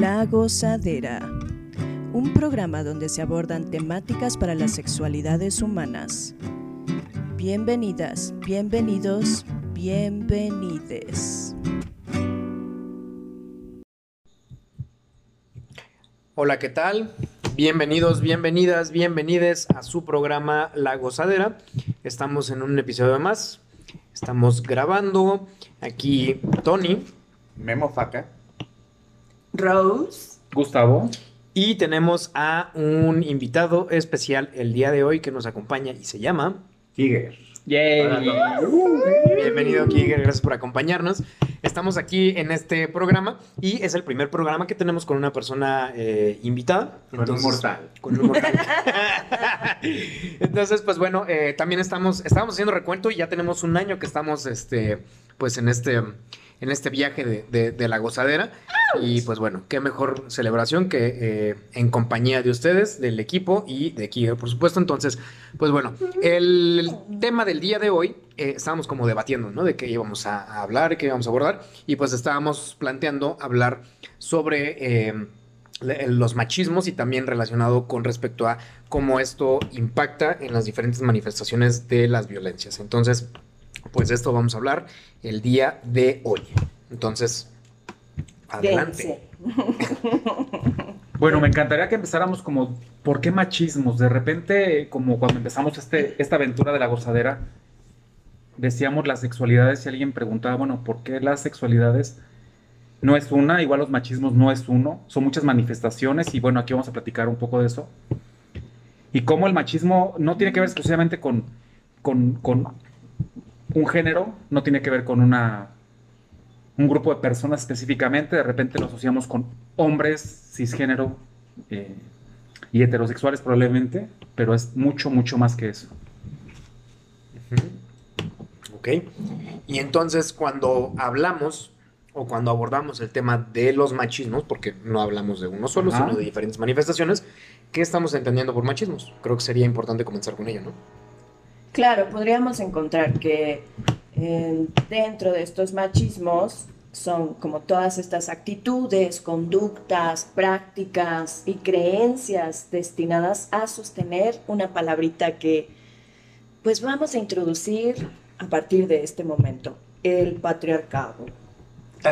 La Gozadera, un programa donde se abordan temáticas para las sexualidades humanas. Bienvenidas, bienvenidos, bienvenides. Hola, ¿qué tal? Bienvenidos, bienvenidas, bienvenides a su programa La Gozadera. Estamos en un episodio más. Estamos grabando aquí Tony, Memo Faca. Rose. Gustavo. y tenemos a un invitado especial el día de hoy que nos acompaña y se llama. Tiger. Yay. Todos. Bienvenido, Kiger, gracias por acompañarnos. Estamos aquí en este programa y es el primer programa que tenemos con una persona eh, invitada. Con un mortal. Con un mortal. Entonces, pues bueno, eh, también estamos, estábamos haciendo recuento y ya tenemos un año que estamos, este, pues en este, en este viaje de, de- de la gozadera. Y pues bueno, qué mejor celebración que eh, en compañía de ustedes, del equipo y de Kiger, por supuesto. Entonces, pues bueno, el tema del día de hoy, eh, estábamos como debatiendo, ¿no? De qué íbamos a, a hablar, qué íbamos a abordar, y pues estábamos planteando hablar sobre eh, los machismos y también relacionado con respecto a cómo esto impacta en las diferentes manifestaciones de las violencias. Entonces, pues de esto vamos a hablar el día de hoy. Entonces, adelante. Bueno, me encantaría que empezáramos como, ¿por qué machismos? De repente, como cuando empezamos este, esta aventura de la gozadera, decíamos las sexualidades y alguien preguntaba, bueno, ¿por qué las sexualidades no es una? Igual los machismos no es uno, son muchas manifestaciones y bueno, aquí vamos a platicar un poco de eso. Y cómo el machismo no tiene que ver exclusivamente con, con, con un género, no tiene que ver con una un grupo de personas específicamente, de repente lo asociamos con hombres cisgénero eh, y heterosexuales probablemente, pero es mucho, mucho más que eso. Ok. Y entonces cuando hablamos o cuando abordamos el tema de los machismos, porque no hablamos de uno solo, Ajá. sino de diferentes manifestaciones, ¿qué estamos entendiendo por machismos? Creo que sería importante comenzar con ello, ¿no? Claro, podríamos encontrar que eh, dentro de estos machismos son como todas estas actitudes, conductas, prácticas y creencias destinadas a sostener una palabrita que pues vamos a introducir a partir de este momento, el patriarcado.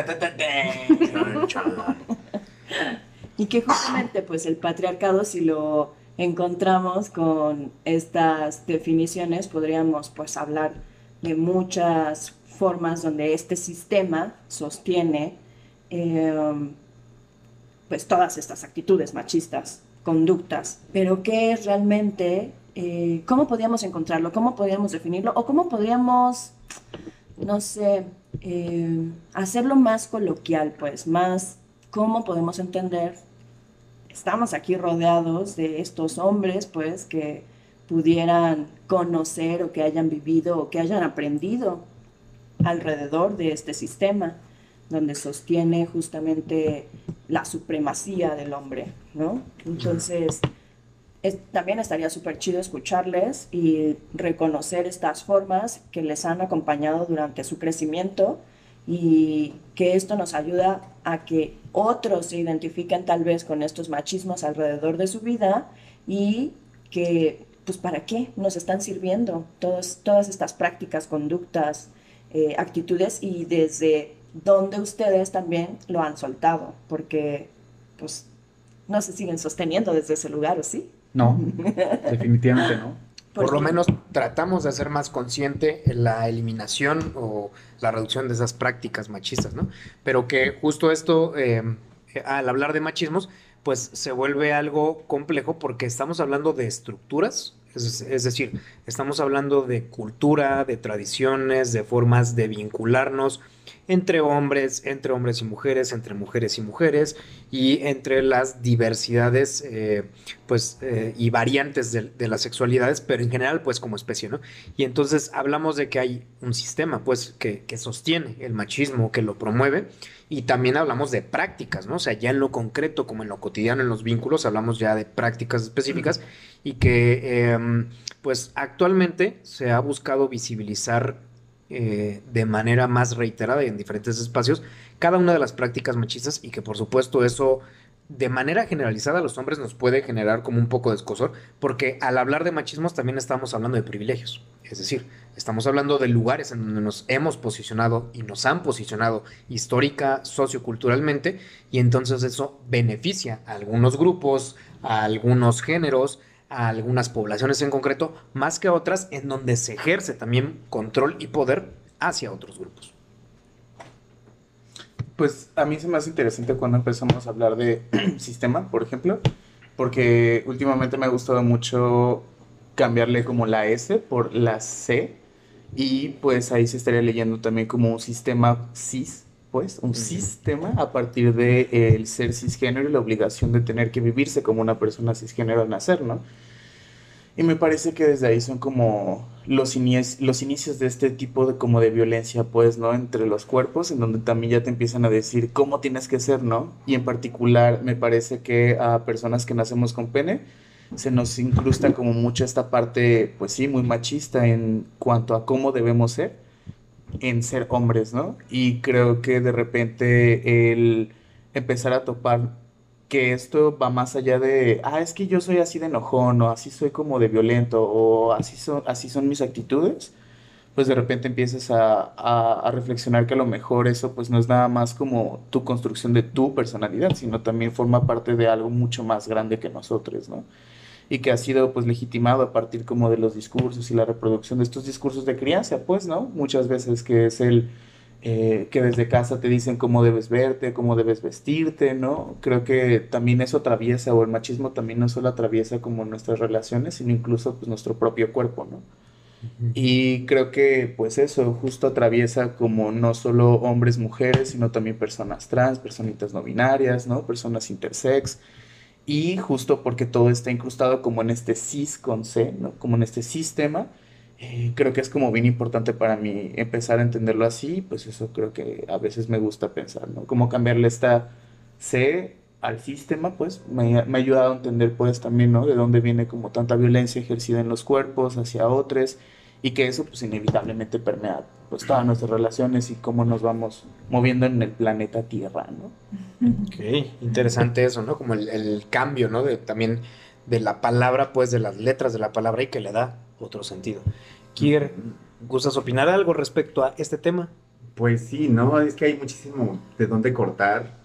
Y que justamente pues el patriarcado si lo encontramos con estas definiciones podríamos pues hablar de muchas formas donde este sistema sostiene eh, pues todas estas actitudes machistas, conductas, pero ¿qué es realmente? eh, ¿Cómo podríamos encontrarlo? ¿Cómo podríamos definirlo? ¿O cómo podríamos, no sé, eh, hacerlo más coloquial, pues, más cómo podemos entender? Estamos aquí rodeados de estos hombres, pues, que pudieran conocer o que hayan vivido o que hayan aprendido alrededor de este sistema, donde sostiene justamente la supremacía del hombre, ¿no? Entonces, es- también estaría súper chido escucharles y reconocer estas formas que les han acompañado durante su crecimiento y que esto nos ayuda a que otros se identifiquen tal vez con estos machismos alrededor de su vida y que, pues, ¿para qué nos están sirviendo todas, todas estas prácticas, conductas, eh, actitudes y desde dónde ustedes también lo han soltado? Porque, pues, no se siguen sosteniendo desde ese lugar, ¿o sí? No, definitivamente no. Por lo menos tratamos de hacer más consciente la eliminación o la reducción de esas prácticas machistas, ¿no? Pero que justo esto, eh, al hablar de machismos, pues se vuelve algo complejo porque estamos hablando de estructuras, es, es decir, estamos hablando de cultura, de tradiciones, de formas de vincularnos entre hombres, entre hombres y mujeres, entre mujeres y mujeres, y entre las diversidades eh, pues, eh, y variantes de, de las sexualidades, pero en general, pues, como especie, ¿no? Y entonces hablamos de que hay un sistema, pues, que, que sostiene el machismo, que lo promueve, y también hablamos de prácticas, ¿no? O sea, ya en lo concreto, como en lo cotidiano, en los vínculos, hablamos ya de prácticas específicas y que, em, pues, actualmente se ha buscado visibilizar eh, de manera más reiterada y en diferentes espacios cada una de las prácticas machistas y que por supuesto eso de manera generalizada a los hombres nos puede generar como un poco de escosor, porque al hablar de machismos también estamos hablando de privilegios. Es decir, estamos hablando de lugares en donde nos hemos posicionado y nos han posicionado histórica, socioculturalmente, y entonces eso beneficia a algunos grupos, a algunos géneros, a algunas poblaciones en concreto, más que a otras en donde se ejerce también control y poder hacia otros grupos. Pues a mí se me hace interesante cuando empezamos a hablar de sistema, por ejemplo, porque últimamente me ha gustado mucho cambiarle como la S por la C y pues ahí se estaría leyendo también como un sistema cis, pues un sistema a partir de eh, el ser cisgénero y la obligación de tener que vivirse como una persona cisgénero al nacer, ¿no? Y me parece que desde ahí son como los, los inicios de este tipo de como de violencia, pues, ¿no? Entre los cuerpos, en donde también ya te empiezan a decir cómo tienes que ser, ¿no? Y en particular me parece que a personas que nacemos con pene se nos incrusta como mucho esta parte, pues sí, muy machista en cuanto a cómo debemos ser en ser hombres, ¿no? Y creo que de repente el empezar a topar que esto va más allá de, ah, es que yo soy así de enojón, o así soy como de violento, o así son, así son mis actitudes, pues de repente empiezas a, a- a reflexionar que a lo mejor eso pues no es nada más como tu construcción de tu personalidad, sino también forma parte de algo mucho más grande que nosotros, ¿no? Y que ha sido pues legitimado a partir como de los discursos y la reproducción de estos discursos de crianza, pues, ¿no? Muchas veces que es el eh, que desde casa te dicen cómo debes verte, cómo debes vestirte, ¿no? Creo que también eso atraviesa, o el machismo también no solo atraviesa como nuestras relaciones, sino incluso pues nuestro propio cuerpo, ¿no? Y creo que pues eso justo atraviesa como no solo hombres, mujeres, sino también personas trans, personitas no binarias, ¿no? Personas intersex. Y justo porque todo está incrustado como en este cis con C, ¿no? Como en este sistema, eh, creo que es como bien importante para mí empezar a entenderlo así, pues eso creo que a veces me gusta pensar, ¿no? Como cambiarle esta C al sistema, pues me, me ha ayudado a entender pues también, ¿no? De dónde viene como tanta violencia ejercida en los cuerpos hacia otros y que eso pues inevitablemente permea pues todas nuestras relaciones y cómo nos vamos moviendo en el planeta Tierra, ¿no? Ok, interesante eso, ¿no? Como el, el cambio, ¿no? De, también de la palabra, pues de las letras de la palabra y que le da otro sentido. Kier, ¿gustas opinar algo respecto a este tema? Pues sí, no, es que hay muchísimo de dónde cortar.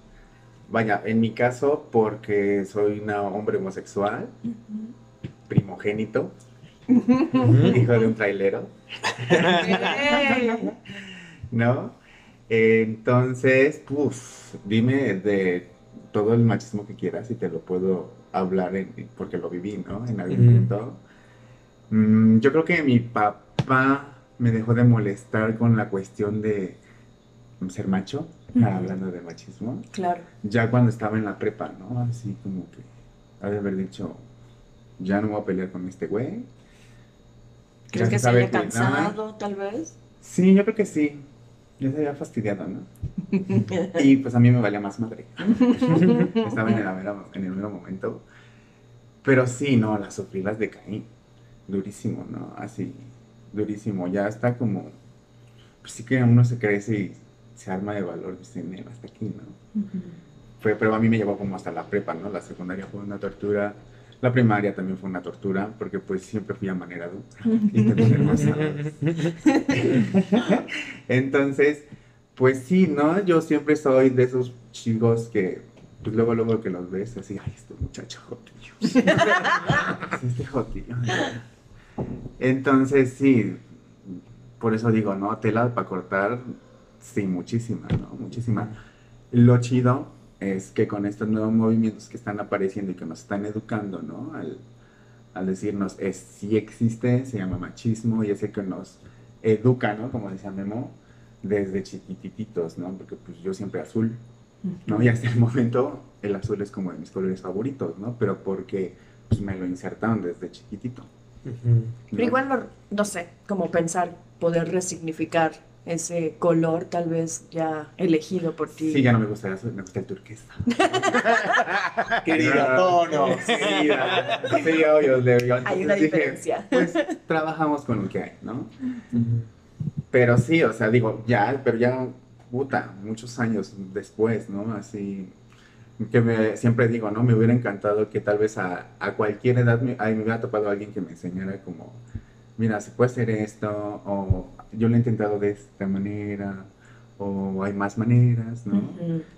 Vaya, en mi caso, porque soy un hombre homosexual, primogénito, hijo de un trailero, ¿no? Entonces, pues, dime de todo el machismo que quieras y te lo puedo hablar en- porque lo viví, ¿no? En algún punto. Mm, yo creo que mi papá me dejó de molestar con la cuestión de ser macho, hablando de machismo, Claro. ya cuando estaba en la prepa, ¿no? Así como que ha de haber dicho, ya no voy a pelear con este güey. ¿Crees Ya que se haya cansado, tal vez? Sí, yo creo que sí. Ya se había fastidiado, ¿no? Y pues a mí me valía más madre. Estaba en el, en el mero momento. Pero sí, no, las sufrí las de Caín. Durísimo, ¿no? Así, durísimo. Ya está como. Pues sí que uno se crece y se arma de valor. Dice, "Nel, hasta aquí, ¿no? Fue, pero a mí me llevó como hasta la prepa, ¿no? La secundaria fue una tortura. La primaria también fue una tortura, porque pues siempre fui amanerado. Entonces, pues sí, ¿no? Yo siempre soy de esos chicos que, pues luego, luego que los ves, así, ay, este muchacho jotillo. Este jotillo. Entonces, sí, por eso digo, ¿no? Tela para cortar, sí, muchísima, ¿no? Muchísima. Lo chido es que con estos nuevos movimientos que están apareciendo y que nos están educando, ¿no? Al, al decirnos, es, sí existe, se llama machismo y ese que nos educa, ¿no? Como decía Memo, desde chiquititos, ¿no? Porque pues yo siempre azul, ¿no? Y hasta el momento el azul es como de mis colores favoritos, ¿no? Pero porque pues, me lo insertaron desde chiquitito. ¿no? Pero igual, no, no sé, como pensar, poder resignificar ese color tal vez ya elegido por ti. Sí, ya no me gusta azul, me gusta el turquesa. Querida, tono. Querida. Sí, obvio, digo. Hay una dije, diferencia. Pues trabajamos con lo que hay, ¿no? Pero sí, o sea, digo, ya, pero ya, puta, muchos años después, ¿no? Así, que me, siempre digo, ¿no? Me hubiera encantado que tal vez a, a cualquier edad me, ay, me hubiera topado alguien que me enseñara como, mira, se puede hacer esto, o yo lo he intentado de esta manera, o hay más maneras, ¿no?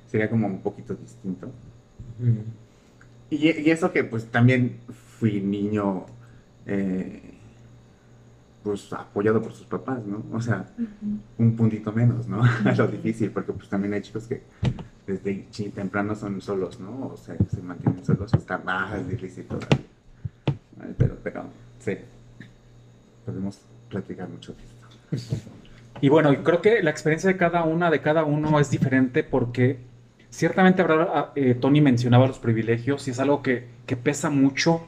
Sería como un poquito distinto. Y, y eso que pues también fui niño, eh, pues apoyado por sus papás, ¿no? O sea, un puntito menos, ¿no? Lo difícil, porque pues también hay chicos que desde temprano son solos, ¿no? O sea, se mantienen solos, está más difícil todavía. Pero, pero, sí, podemos platicar mucho de esto. Y bueno, creo que la experiencia de cada una, de cada uno es diferente porque ciertamente habrá, ah, eh, Tony mencionaba los privilegios y es algo que, que pesa mucho.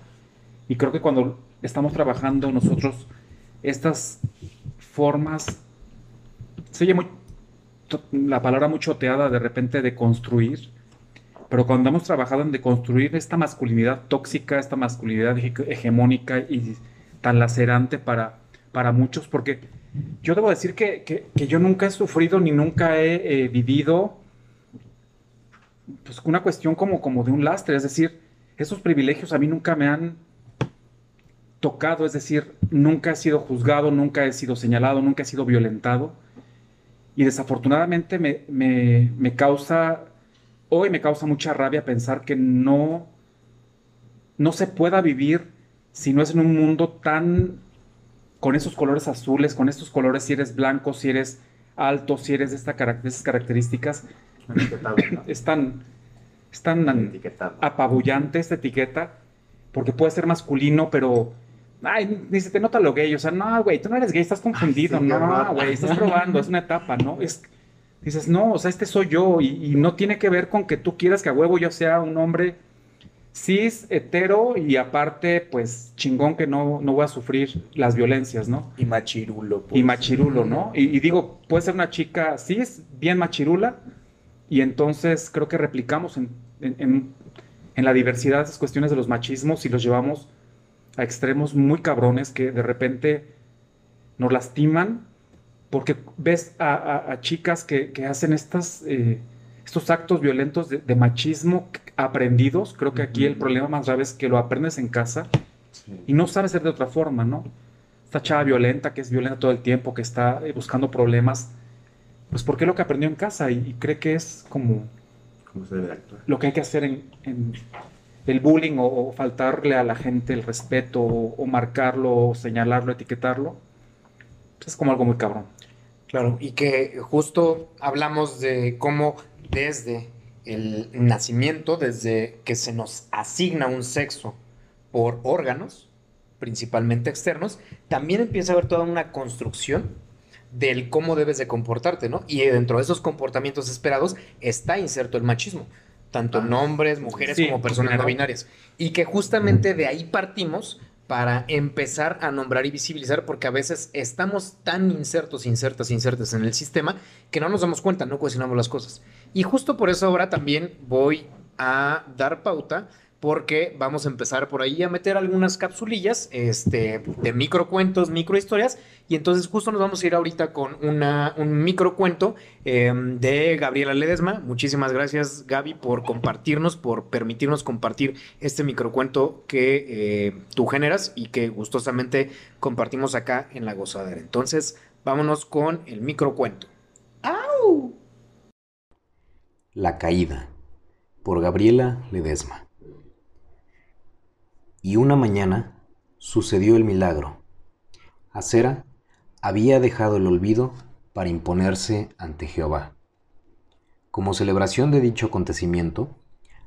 Y creo que cuando estamos trabajando nosotros estas formas, se oye muy, la palabra muy choteada de repente de construir, pero cuando hemos trabajado en deconstruir esta masculinidad tóxica, esta masculinidad hege- hegemónica y tan lacerante para, para muchos, porque yo debo decir que, que- yo nunca he sufrido ni nunca he eh, vivido pues, una cuestión como, como de un lastre, es decir, esos privilegios a mí nunca me han tocado, es decir, nunca he sido juzgado, nunca he sido señalado, nunca he sido violentado. Y desafortunadamente me, me- me causa, hoy me causa mucha rabia pensar que no, no se pueda vivir si no es en un mundo tan con esos colores azules, con estos colores, si eres blanco, si eres alto, si eres de, esta, carac- de esas características, es tan, es tan apabullante esta etiqueta, porque puede ser masculino, pero, ay, ni se te nota lo gay, o sea, no, güey, tú no eres gay, estás confundido, sí, no, güey, estás probando, es una etapa, ¿no? Es, dices, no, o sea, este soy yo, y, y no tiene que ver con que tú quieras que a huevo yo sea un hombre cis, hetero, y aparte, pues, chingón que no, no voy a sufrir las violencias, ¿no? Y machirulo. pues. y machirulo, ¿no? Y, y digo, puede ser una chica, es bien machirula, y entonces creo que replicamos en, en- en- en la diversidad esas cuestiones de los machismos y los llevamos a extremos muy cabrones que de repente nos lastiman porque ves a, a- a chicas que, que hacen estas, eh, estos actos violentos de, de machismo aprendidos. Creo que aquí el problema más grave es que lo aprendes en casa Sí. y no sabe ser de otra forma, ¿no? Esta chava violenta, que es violenta todo el tiempo, que está eh, buscando problemas, pues porque es lo que aprendió en casa y, y cree que es como ¿Cómo se debe actuar? lo que hay que hacer en, en el bullying o, o faltarle a la gente el respeto o, o marcarlo o señalarlo, etiquetarlo. Pues es como algo muy cabrón. Claro, y que justo hablamos de cómo desde el nacimiento, desde que se nos asigna un sexo por órganos, principalmente externos, también empieza a haber toda una construcción del cómo debes de comportarte, ¿no? Y dentro de esos comportamientos esperados está inserto el machismo, tanto en Ah, hombres, mujeres sí, como personas no binarias. Y que justamente de ahí partimos para empezar a nombrar y visibilizar, porque a veces estamos tan insertos, insertas, insertas en el sistema que no nos damos cuenta, no cuestionamos las cosas. Y justo por eso ahora también voy a dar pauta, porque vamos a empezar por ahí a meter algunas capsulillas este, de microcuentos, microhistorias, y entonces justo nos vamos a ir ahorita con una, un microcuento eh, de Gabriela Ledesma. Muchísimas gracias, Gaby, por compartirnos, por permitirnos compartir este microcuento que eh, tú generas y que gustosamente compartimos acá en La Gozadera. Entonces, vámonos con el microcuento. La caída por Gabriela Ledesma. Y una mañana sucedió el milagro. Acera había dejado el olvido para imponerse ante Jehová. Como celebración de dicho acontecimiento,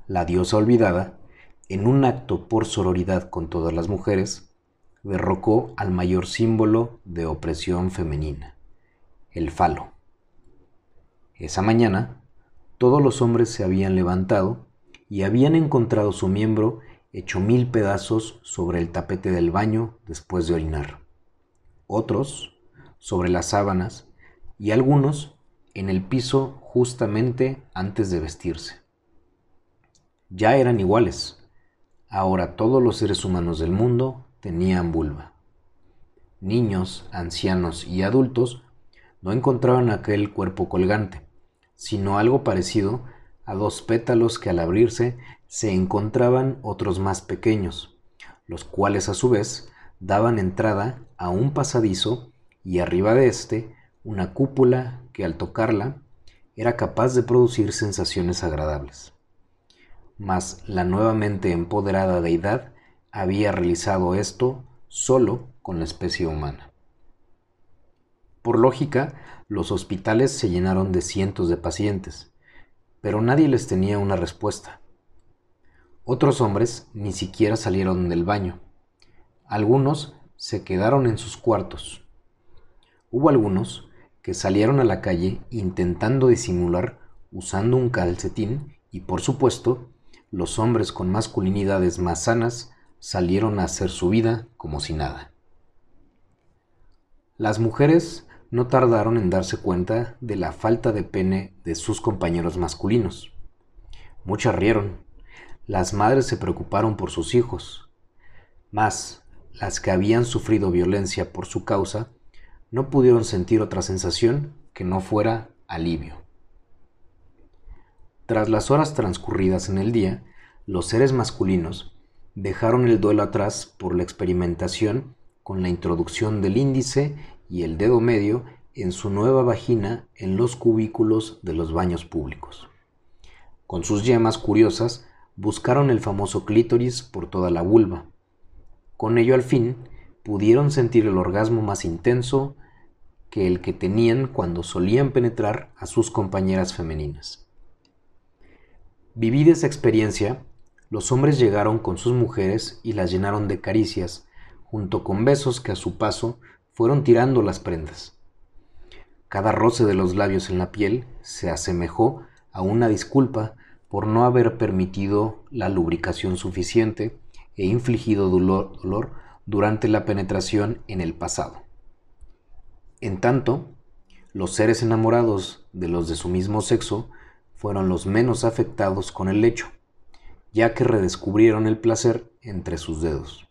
la diosa olvidada, en un acto por sororidad con todas las mujeres, derrocó al mayor símbolo de opresión femenina, el falo. Esa mañana, todos los hombres se habían levantado y habían encontrado su miembro hecho mil pedazos sobre el tapete del baño después de orinar. Otros sobre las sábanas y algunos en el piso justamente antes de vestirse. Ya eran iguales. Ahora todos los seres humanos del mundo tenían vulva. Niños, ancianos y adultos no encontraban aquel cuerpo colgante, sino algo parecido a dos pétalos que al abrirse se encontraban otros más pequeños, los cuales a su vez daban entrada a un pasadizo y arriba de éste una cúpula que al tocarla era capaz de producir sensaciones agradables. Mas la nuevamente empoderada deidad había realizado esto solo con la especie humana. Por lógica, los hospitales se llenaron de cientos de pacientes, pero nadie les tenía una respuesta. Otros hombres ni siquiera salieron del baño. Algunos se quedaron en sus cuartos. Hubo algunos que salieron a la calle intentando disimular usando un calcetín y por supuesto los hombres con masculinidades más sanas salieron a hacer su vida como si nada. Las mujeres no tardaron en darse cuenta de la falta de pene de sus compañeros masculinos. Muchas rieron. Las madres se preocuparon por sus hijos. Mas las que habían sufrido violencia por su causa no pudieron sentir otra sensación que no fuera alivio. Tras las horas transcurridas en el día, los seres masculinos dejaron el duelo atrás por la experimentación con la introducción del índice y el dedo medio en su nueva vagina en los cubículos de los baños públicos. Con sus yemas curiosas buscaron el famoso clítoris por toda la vulva. Con ello al fin pudieron sentir el orgasmo más intenso que el que tenían cuando solían penetrar a sus compañeras femeninas. Vivida esa experiencia, los hombres llegaron con sus mujeres y las llenaron de caricias, junto con besos que a su paso fueron tirando las prendas. Cada roce de los labios en la piel se asemejó a una disculpa por no haber permitido la lubricación suficiente e infligido dolor, dolor durante la penetración en el pasado. En tanto, los seres enamorados de los de su mismo sexo fueron los menos afectados con el hecho, ya que redescubrieron el placer entre sus dedos.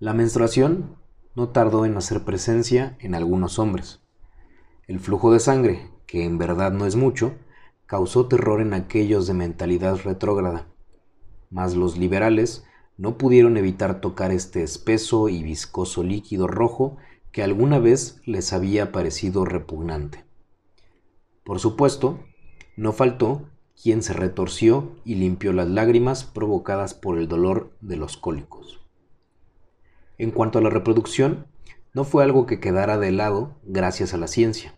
La menstruación no tardó en hacer presencia en algunos hombres. El flujo de sangre, que en verdad no es mucho, causó terror en aquellos de mentalidad retrógrada, mas los liberales no pudieron evitar tocar este espeso y viscoso líquido rojo que alguna vez les había parecido repugnante. Por supuesto, no faltó quien se retorció y limpió las lágrimas provocadas por el dolor de los cólicos. En cuanto a la reproducción, no fue algo que quedara de lado gracias a la ciencia.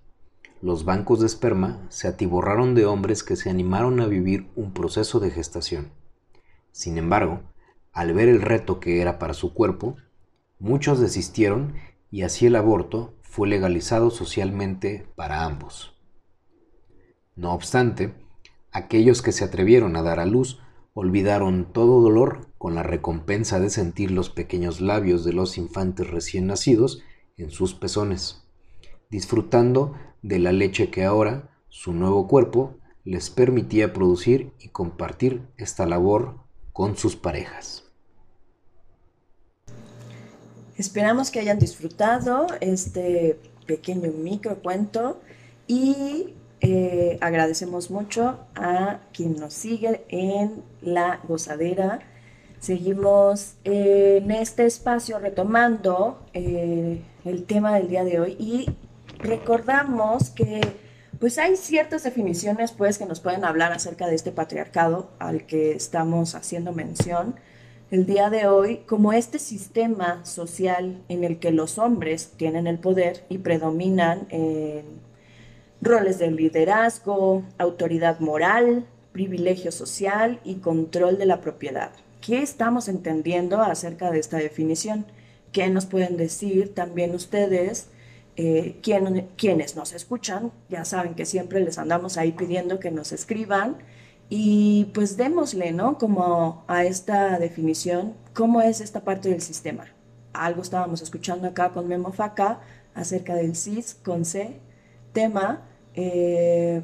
Los bancos de esperma se atiborraron de hombres que se animaron a vivir un proceso de gestación. Sin embargo, al ver el reto que era para su cuerpo, muchos desistieron y así el aborto fue legalizado socialmente para ambos. No obstante, aquellos que se atrevieron a dar a luz olvidaron todo dolor con la recompensa de sentir los pequeños labios de los infantes recién nacidos en sus pezones, disfrutando de la leche que ahora su nuevo cuerpo les permitía producir y compartir esta labor con sus parejas. Esperamos que hayan disfrutado este pequeño microcuento y eh, agradecemos mucho a quien nos sigue en la gozadera. Seguimos en este espacio retomando eh, el tema del día de hoy y recordamos que pues hay ciertas definiciones pues que nos pueden hablar acerca de este patriarcado al que estamos haciendo mención el día de hoy como este sistema social en el que los hombres tienen el poder y predominan en roles de liderazgo, autoridad moral, privilegio social y control de la propiedad. ¿Qué estamos entendiendo acerca de esta definición? ¿Qué nos pueden decir también ustedes? Eh, quienes nos escuchan, ya saben que siempre les andamos ahí pidiendo que nos escriban y pues démosle, ¿no? Como a esta definición, ¿cómo es esta parte del sistema? Algo estábamos escuchando acá con Memo Faca acerca del CIS con C, tema, eh,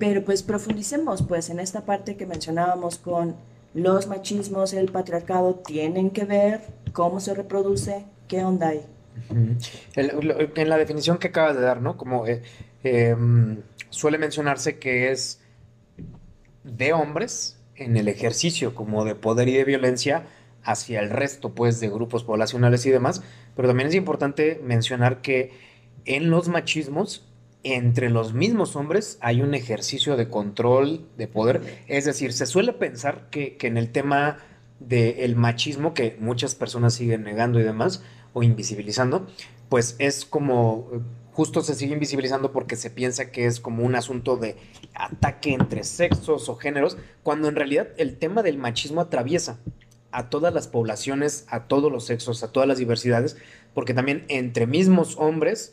pero pues profundicemos pues en esta parte que mencionábamos con los machismos, el patriarcado, tienen que ver cómo se reproduce, qué onda hay. en la definición que acabas de dar, ¿no? Como eh, em, suele mencionarse que es de hombres en el ejercicio como de poder y de violencia hacia el resto pues de grupos poblacionales y demás, pero también es importante mencionar que en los machismos entre los mismos hombres hay un ejercicio de control de poder, es decir, se suele pensar que, que en el tema del machismo que muchas personas siguen negando y demás o invisibilizando, pues es como justo se sigue invisibilizando porque se piensa que es como un asunto de ataque entre sexos o géneros, cuando en realidad el tema del machismo atraviesa a todas las poblaciones, a todos los sexos, a todas las diversidades, porque también entre mismos hombres,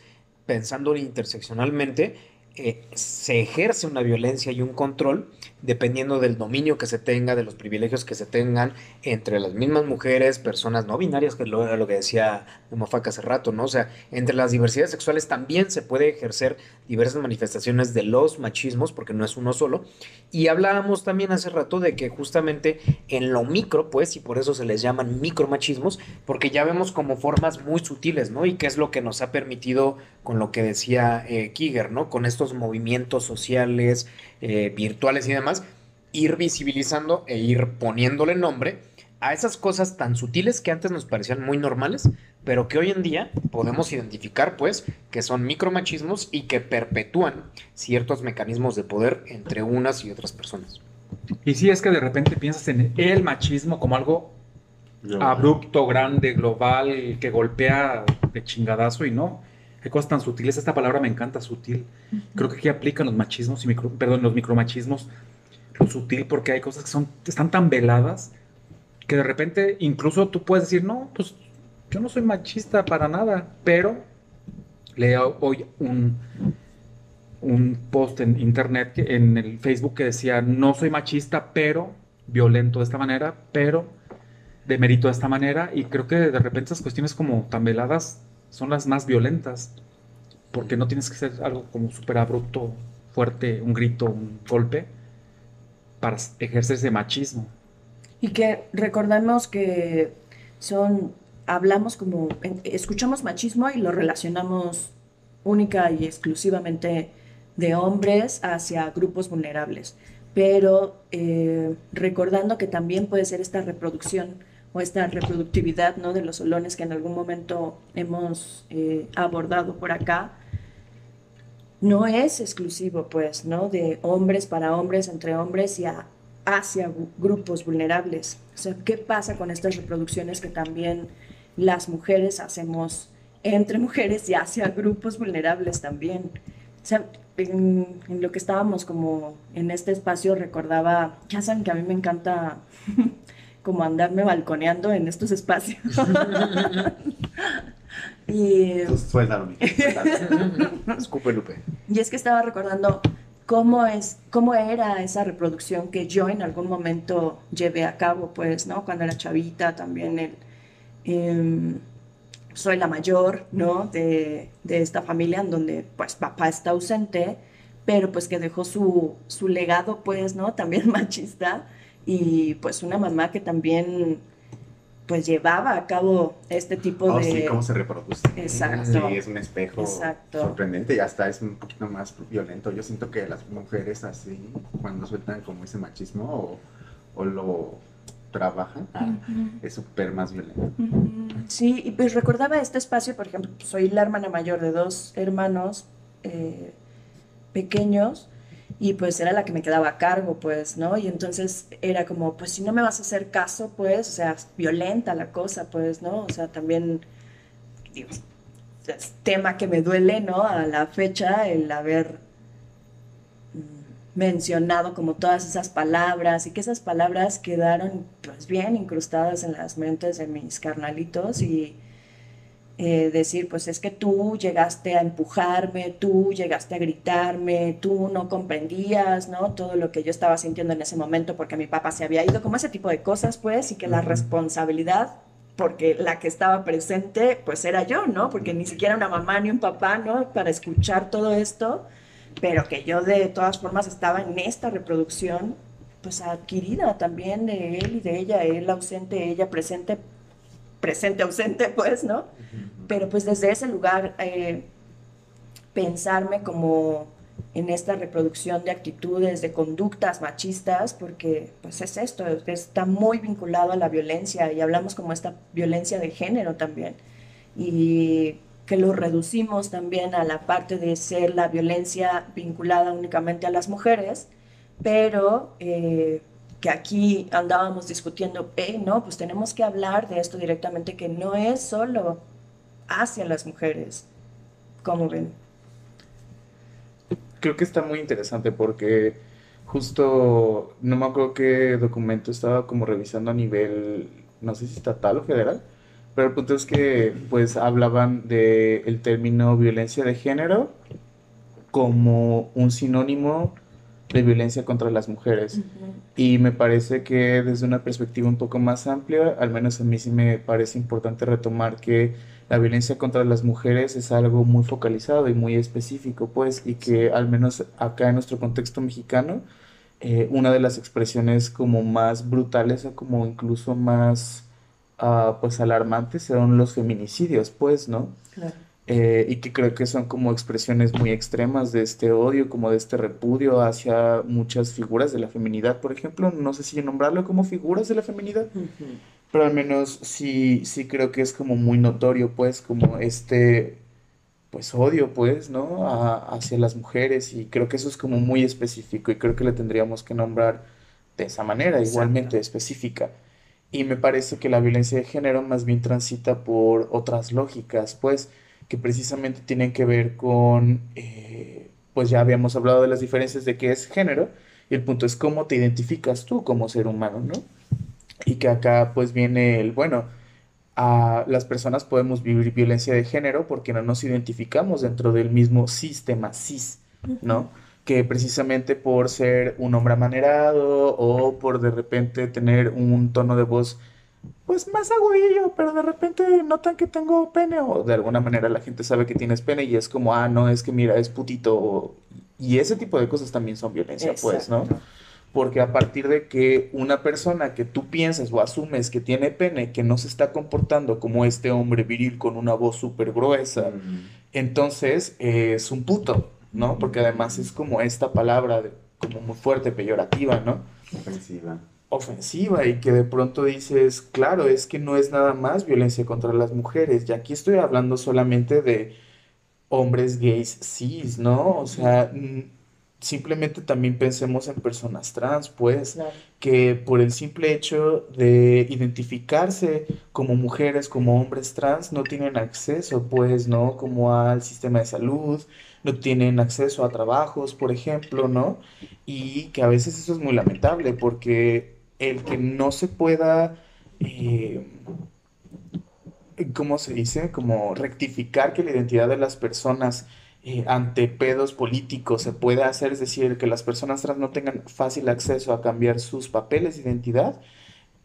pensando interseccionalmente, eh, se ejerce una violencia y un control dependiendo del dominio que se tenga, de los privilegios que se tengan entre las mismas mujeres, personas no binarias, que era lo que decía Mofaca hace rato, ¿no? O sea, entre las diversidades sexuales también se puede ejercer diversas manifestaciones de los machismos, porque no es uno solo. Y hablábamos también hace rato de que justamente en lo micro, pues, y por eso se les llaman micromachismos, porque ya vemos como formas muy sutiles, ¿no? Y que es lo que nos ha permitido, con lo que decía eh, Kiger, ¿no? Con estos movimientos sociales, eh, virtuales y demás, ir visibilizando e ir poniéndole nombre a esas cosas tan sutiles que antes nos parecían muy normales, pero que hoy en día podemos identificar, pues, que son micromachismos y que perpetúan ciertos mecanismos de poder entre unas y otras personas. Y si es que de repente piensas en el machismo como algo abrupto, grande, global, que golpea de chingadazo y no. Hay cosas tan sutiles. Esta palabra me encanta, sutil. Creo que aquí aplican los machismos y micro, perdón, los micromachismos. Lo sutil, porque hay cosas que son, están tan veladas que de repente incluso tú puedes decir, no, pues yo no soy machista para nada, pero leo hoy un, un post en internet, en el Facebook que decía, no soy machista, pero violento de esta manera, pero demerito de esta manera, y creo que de repente esas cuestiones como tan veladas son las más violentas, porque no tienes que ser algo como súper abrupto, fuerte, un grito, un golpe, para ejercer ese machismo. Y que recordemos que son, hablamos como, escuchamos machismo y lo relacionamos única y exclusivamente de hombres hacia grupos vulnerables, pero eh, recordando que también puede ser esta reproducción o esta reproductividad ¿no? de los olones que en algún momento hemos eh, abordado por acá, no es exclusivo, pues, ¿no? De hombres para hombres, entre hombres y hacia grupos vulnerables. O sea, ¿qué pasa con estas reproducciones que también las mujeres hacemos entre mujeres y hacia grupos vulnerables también? O sea, en, en lo que estábamos como en este espacio recordaba, ya saben que a mí me encanta como andarme balconeando en estos espacios. y... Suéltalo, Escupe, Lupe. Y es que estaba recordando cómo, es, cómo era esa reproducción que yo en algún momento llevé a cabo, pues, ¿no? Cuando era chavita también el... Em, soy la mayor, ¿no? De, de, esta familia en donde, pues, papá está ausente, pero pues que dejó su, su legado, pues, ¿no? También machista y pues una mamá que también pues llevaba a cabo este tipo oh, de... Sí, cómo se reproduce. Exacto. Sí, es un espejo sorprendente y hasta es un poquito más violento. Yo siento que las mujeres así, cuando sueltan como ese machismo o, lo trabajan, es súper más violento. Sí, y pues recordaba este espacio, por ejemplo, soy la hermana mayor de dos hermanos eh, pequeños y pues era la que me quedaba a cargo, pues, ¿no? Y entonces era como, pues si no me vas a hacer caso, pues, o sea, violenta la cosa, pues, ¿no? O sea, también, digo, es tema que me duele, ¿no? A la fecha, el haber mencionado como todas esas palabras y que esas palabras quedaron pues bien incrustadas en las mentes de mis carnalitos y eh, decir, pues es que tú llegaste a empujarme, tú llegaste a gritarme, tú no comprendías, ¿no? Todo lo que yo estaba sintiendo en ese momento porque mi papá se había ido, como ese tipo de cosas, pues, y que la responsabilidad, porque la que estaba presente, pues era yo, ¿no? Porque ni siquiera una mamá ni un papá, ¿no? Para escuchar todo esto, pero que yo de todas formas estaba en esta reproducción, pues adquirida también de él y de ella, él ausente, ella presente, presente, ausente, pues, ¿no? Pero pues desde ese lugar, eh, pensarme como en esta reproducción de actitudes, de conductas machistas, porque pues es esto, está muy vinculado a la violencia y hablamos como esta violencia de género también. Y que lo reducimos también a la parte de ser la violencia vinculada únicamente a las mujeres, pero eh, que aquí andábamos discutiendo, no, pues tenemos que hablar de esto directamente, que no es solo hacia las mujeres. ¿Cómo ven? Creo que está muy interesante porque justo, no me acuerdo qué documento estaba como revisando a nivel, no sé si estatal o federal, pero el punto es que pues hablaban de el término violencia de género como un sinónimo de violencia contra las mujeres. Y me parece que desde una perspectiva un poco más amplia, al menos a mí sí me parece importante retomar que la violencia contra las mujeres es algo muy focalizado y muy específico, pues, y que al menos acá en nuestro contexto mexicano, eh, una de las expresiones como más brutales o como incluso más, uh, pues, alarmantes son los feminicidios, pues, ¿no? Claro. Eh, y que creo que son como expresiones muy extremas de este odio, como de este repudio hacia muchas figuras de la feminidad, por ejemplo, no sé si nombrarlo como figuras de la feminidad, pero al menos sí, sí creo que es como muy notorio, pues, como este, pues, odio, pues, ¿no? hacia las mujeres y creo que eso es como muy específico y creo que le tendríamos que nombrar de esa manera, igualmente específica. Y me parece que la violencia de género más bien transita por otras lógicas, pues, que precisamente tienen que ver con, eh, pues ya habíamos hablado de las diferencias de qué es género, y el punto es cómo te identificas tú como ser humano, ¿no? Y que acá pues viene el, bueno, a las personas podemos vivir violencia de género porque no nos identificamos dentro del mismo sistema cis, ¿no? Que precisamente por ser un hombre amanerado o por de repente tener un tono de voz pues más agudillo, pero de repente notan que tengo pene o de alguna manera la gente sabe que tienes pene y es como, ah, no, es que mira, es putito. Y ese tipo de cosas también son violencia, pues, ¿no? Porque a partir de que una persona que tú piensas o asumes que tiene pene, que no se está comportando como este hombre viril con una voz súper gruesa, entonces es un puto, ¿no? Porque además es como esta palabra como muy fuerte, peyorativa, ¿no? Ofensiva ofensiva y que de pronto dices, claro, es que no es nada más violencia contra las mujeres, y aquí estoy hablando solamente de hombres gays cis, ¿no? O sea, simplemente también pensemos en personas trans, pues, que por el simple hecho de identificarse como mujeres, como hombres trans, no tienen acceso, pues, ¿no? Como al sistema de salud, no tienen acceso a trabajos, por ejemplo, ¿no? Y que a veces eso es muy lamentable porque el que no se pueda, eh, ¿cómo se dice? Como rectificar que la identidad de las personas eh, ante pedos políticos se pueda hacer, es decir, que las personas trans no tengan fácil acceso a cambiar sus papeles de identidad,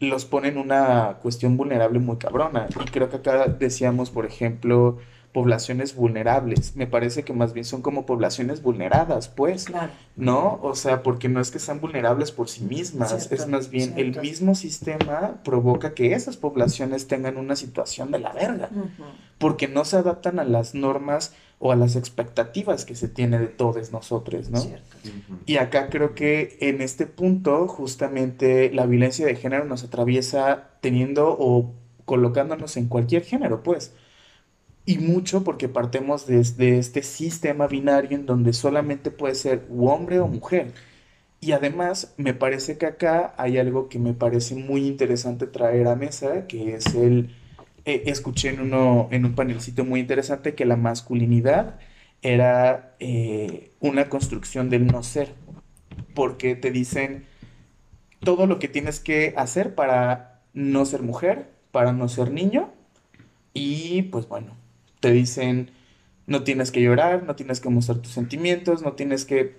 los pone en una cuestión vulnerable muy cabrona. Y creo que acá decíamos, por ejemplo, poblaciones vulnerables. Me parece que más bien son como poblaciones vulneradas, pues. Claro. ¿No? O sea, porque no es que sean vulnerables por sí mismas, es más bien el mismo sistema provoca que esas poblaciones tengan una situación de la verga, porque no se adaptan a las normas o a las expectativas que se tiene de todos nosotros, ¿no? Y acá creo que en este punto justamente la violencia de género nos atraviesa teniendo o colocándonos en cualquier género, pues y mucho porque partemos desde este sistema binario en donde solamente puede ser hombre o mujer. Y además me parece que acá hay algo que me parece muy interesante traer a mesa, que es el, eh, escuché en, uno, en un panelcito muy interesante que la masculinidad era eh, una construcción del no ser, porque te dicen todo lo que tienes que hacer para no ser mujer, para no ser niño, y pues bueno, te dicen, no tienes que llorar, no tienes que mostrar tus sentimientos, no tienes que...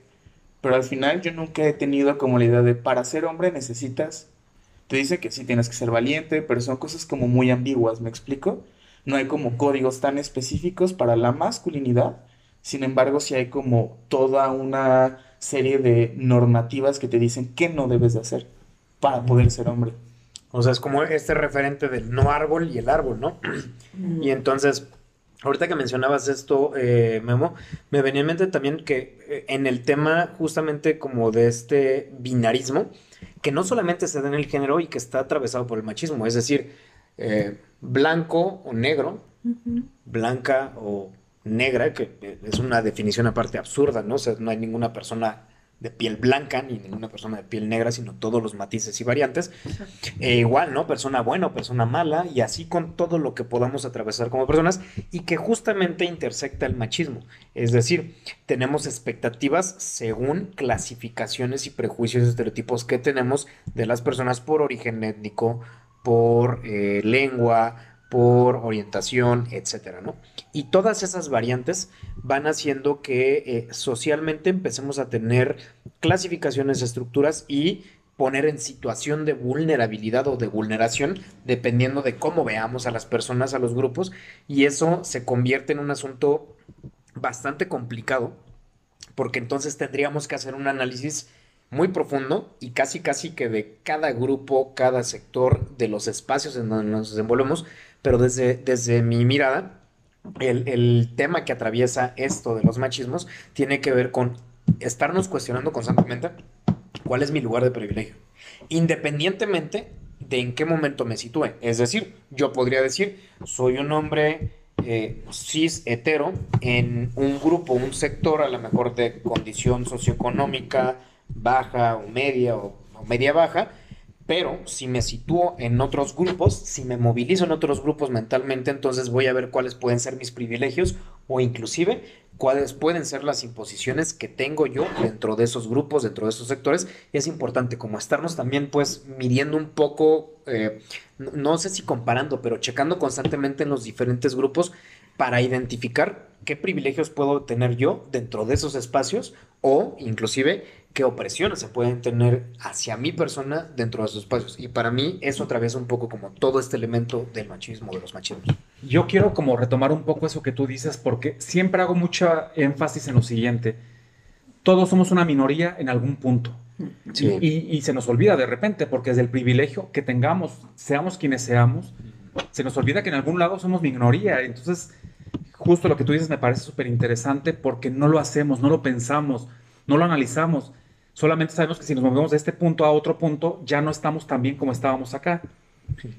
Pero al final yo nunca he tenido como la idea de, para ser hombre necesitas... Te dicen que sí tienes que ser valiente, pero son cosas como muy ambiguas, ¿me explico? No hay como códigos tan específicos para la masculinidad, sin embargo sí hay como toda una serie de normativas que te dicen qué no debes de hacer para poder ser hombre. O sea, es como este referente del no árbol y el árbol, ¿no? Y entonces Ahorita que mencionabas esto, eh, Memo, me venía en mente también que eh, en el tema justamente como de este binarismo, que no solamente se da en el género y que está atravesado por el machismo, es decir, eh, blanco o negro, blanca o negra, que eh, es una definición aparte absurda, ¿no? O sea, no hay ninguna persona de piel blanca ni ninguna persona de piel negra, sino todos los matices y variantes. E igual, ¿no? Persona buena o persona mala, y así con todo lo que podamos atravesar como personas, y que justamente intersecta el machismo. Es decir, tenemos expectativas según clasificaciones y prejuicios y estereotipos que tenemos de las personas por origen étnico, por eh, lengua, por orientación, etcétera, ¿no? Y todas esas variantes van haciendo que eh, socialmente empecemos a tener clasificaciones, estructuras y poner en situación de vulnerabilidad o de vulneración, dependiendo de cómo veamos a las personas, a los grupos, y eso se convierte en un asunto bastante complicado, porque entonces tendríamos que hacer un análisis muy profundo y casi casi que de cada grupo, cada sector, de los espacios en donde nos desenvolvemos, pero desde, desde mi mirada, el, el tema que atraviesa esto de los machismos tiene que ver con estarnos cuestionando constantemente cuál es mi lugar de privilegio, independientemente de en qué momento me sitúe. Es decir, yo podría decir, soy un hombre eh, cis hetero en un grupo, un sector a lo mejor de condición socioeconómica baja o media o, o media baja, pero si me sitúo en otros grupos, si me movilizo en otros grupos mentalmente, entonces voy a ver cuáles pueden ser mis privilegios o inclusive cuáles pueden ser las imposiciones que tengo yo dentro de esos grupos, dentro de esos sectores. Y es importante como estarnos también pues midiendo un poco, eh, no sé si comparando, pero checando constantemente en los diferentes grupos para identificar qué privilegios puedo tener yo dentro de esos espacios o inclusive qué opresiones se pueden tener hacia mi persona dentro de esos espacios. Y para mí eso atraviesa un poco como todo este elemento del machismo, de los machismos. Yo quiero como retomar un poco eso que tú dices porque siempre hago mucha énfasis en lo siguiente. Todos somos una minoría en algún punto. Sí. Y, y se nos olvida de repente porque desde el privilegio que tengamos, seamos quienes seamos, se nos olvida que en algún lado somos minoría. Entonces, justo lo que tú dices me parece súper interesante porque no lo hacemos, no lo pensamos, no lo analizamos. Solamente sabemos que si nos movemos de este punto a otro punto, ya no estamos tan bien como estábamos acá.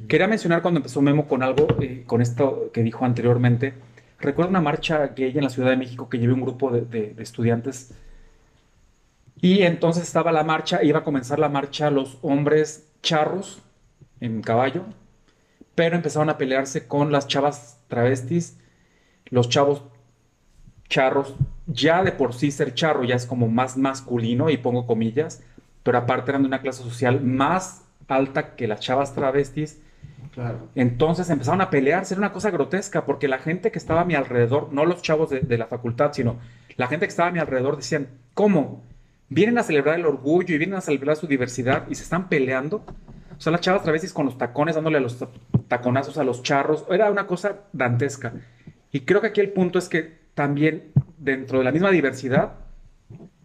Quería mencionar cuando empezó Memo con algo, eh, con esto que dijo anteriormente. Recuerdo una marcha gay en la Ciudad de México que llevé un grupo de, de- de estudiantes. Y entonces estaba la marcha, iba a comenzar la marcha los hombres charros en caballo, pero empezaron a pelearse con las chavas travestis, los chavos charros. Ya de por sí ser charro ya es como más masculino, y pongo comillas, pero aparte eran de una clase social más alta que las chavas travestis. Claro. Entonces empezaron a pelearse, era una cosa grotesca, porque la gente que estaba a mi alrededor, no los chavos de, de la facultad, sino la gente que estaba a mi alrededor decían, ¿cómo? Vienen a celebrar el orgullo y vienen a celebrar su diversidad y se están peleando. O sea, las chavas travestis con los tacones, dándole a los ta- taconazos a los charros, era una cosa dantesca. Y creo que aquí el punto es que también dentro de la misma diversidad,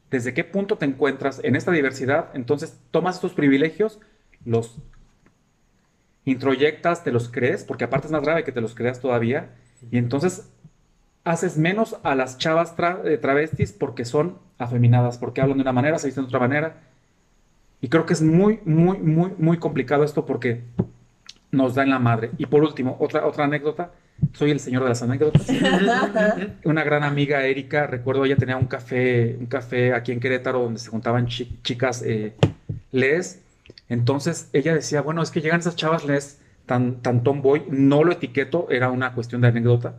desde qué punto te encuentras en esta diversidad, entonces tomas estos privilegios, los introyectas, te los crees, porque aparte es más grave que te los creas todavía, y entonces haces menos a las chavas eh, travestis porque son afeminadas, porque hablan de una manera, se visten de otra manera. Y creo que es muy, muy, muy, muy complicado esto porque nos da en la madre. Y por último, otra, otra anécdota. Soy el señor de las anécdotas. Una gran amiga, Erika, recuerdo ella tenía un café, un café aquí en Querétaro donde se juntaban chi- chicas eh, les. Entonces ella decía, bueno, es que llegan esas chavas les tan, tan tomboy, no lo etiqueto, era una cuestión de anécdota.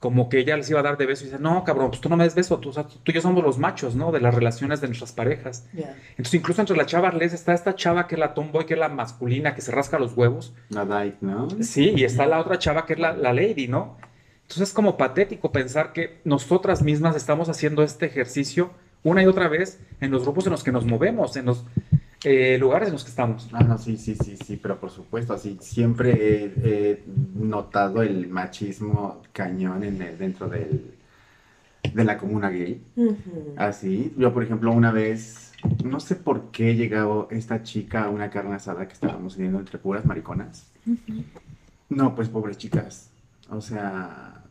Como que ella les iba a dar de beso y dice, no, cabrón, pues tú no me des beso, tú, o sea, tú y yo somos los machos, ¿no? De las relaciones de nuestras parejas. Ya. Entonces, incluso entre las chavas les está esta chava que es la tomboy, que es la masculina, que se rasca los huevos. La Dyke, ¿no? Sí, y está la otra chava que es la, la lady, ¿no? Entonces es como patético pensar que nosotras mismas estamos haciendo este ejercicio una y otra vez en los grupos en los que nos movemos, en los eh, lugares en los que estamos. Ah, no, sí, sí, sí, sí, pero por supuesto, así siempre he, he notado el machismo cañón en el- dentro del, de la comuna gay. Así, yo por ejemplo una vez, no sé por qué llegó esta chica a una carne asada que estábamos teniendo entre puras mariconas. No, pues pobres chicas. O sea,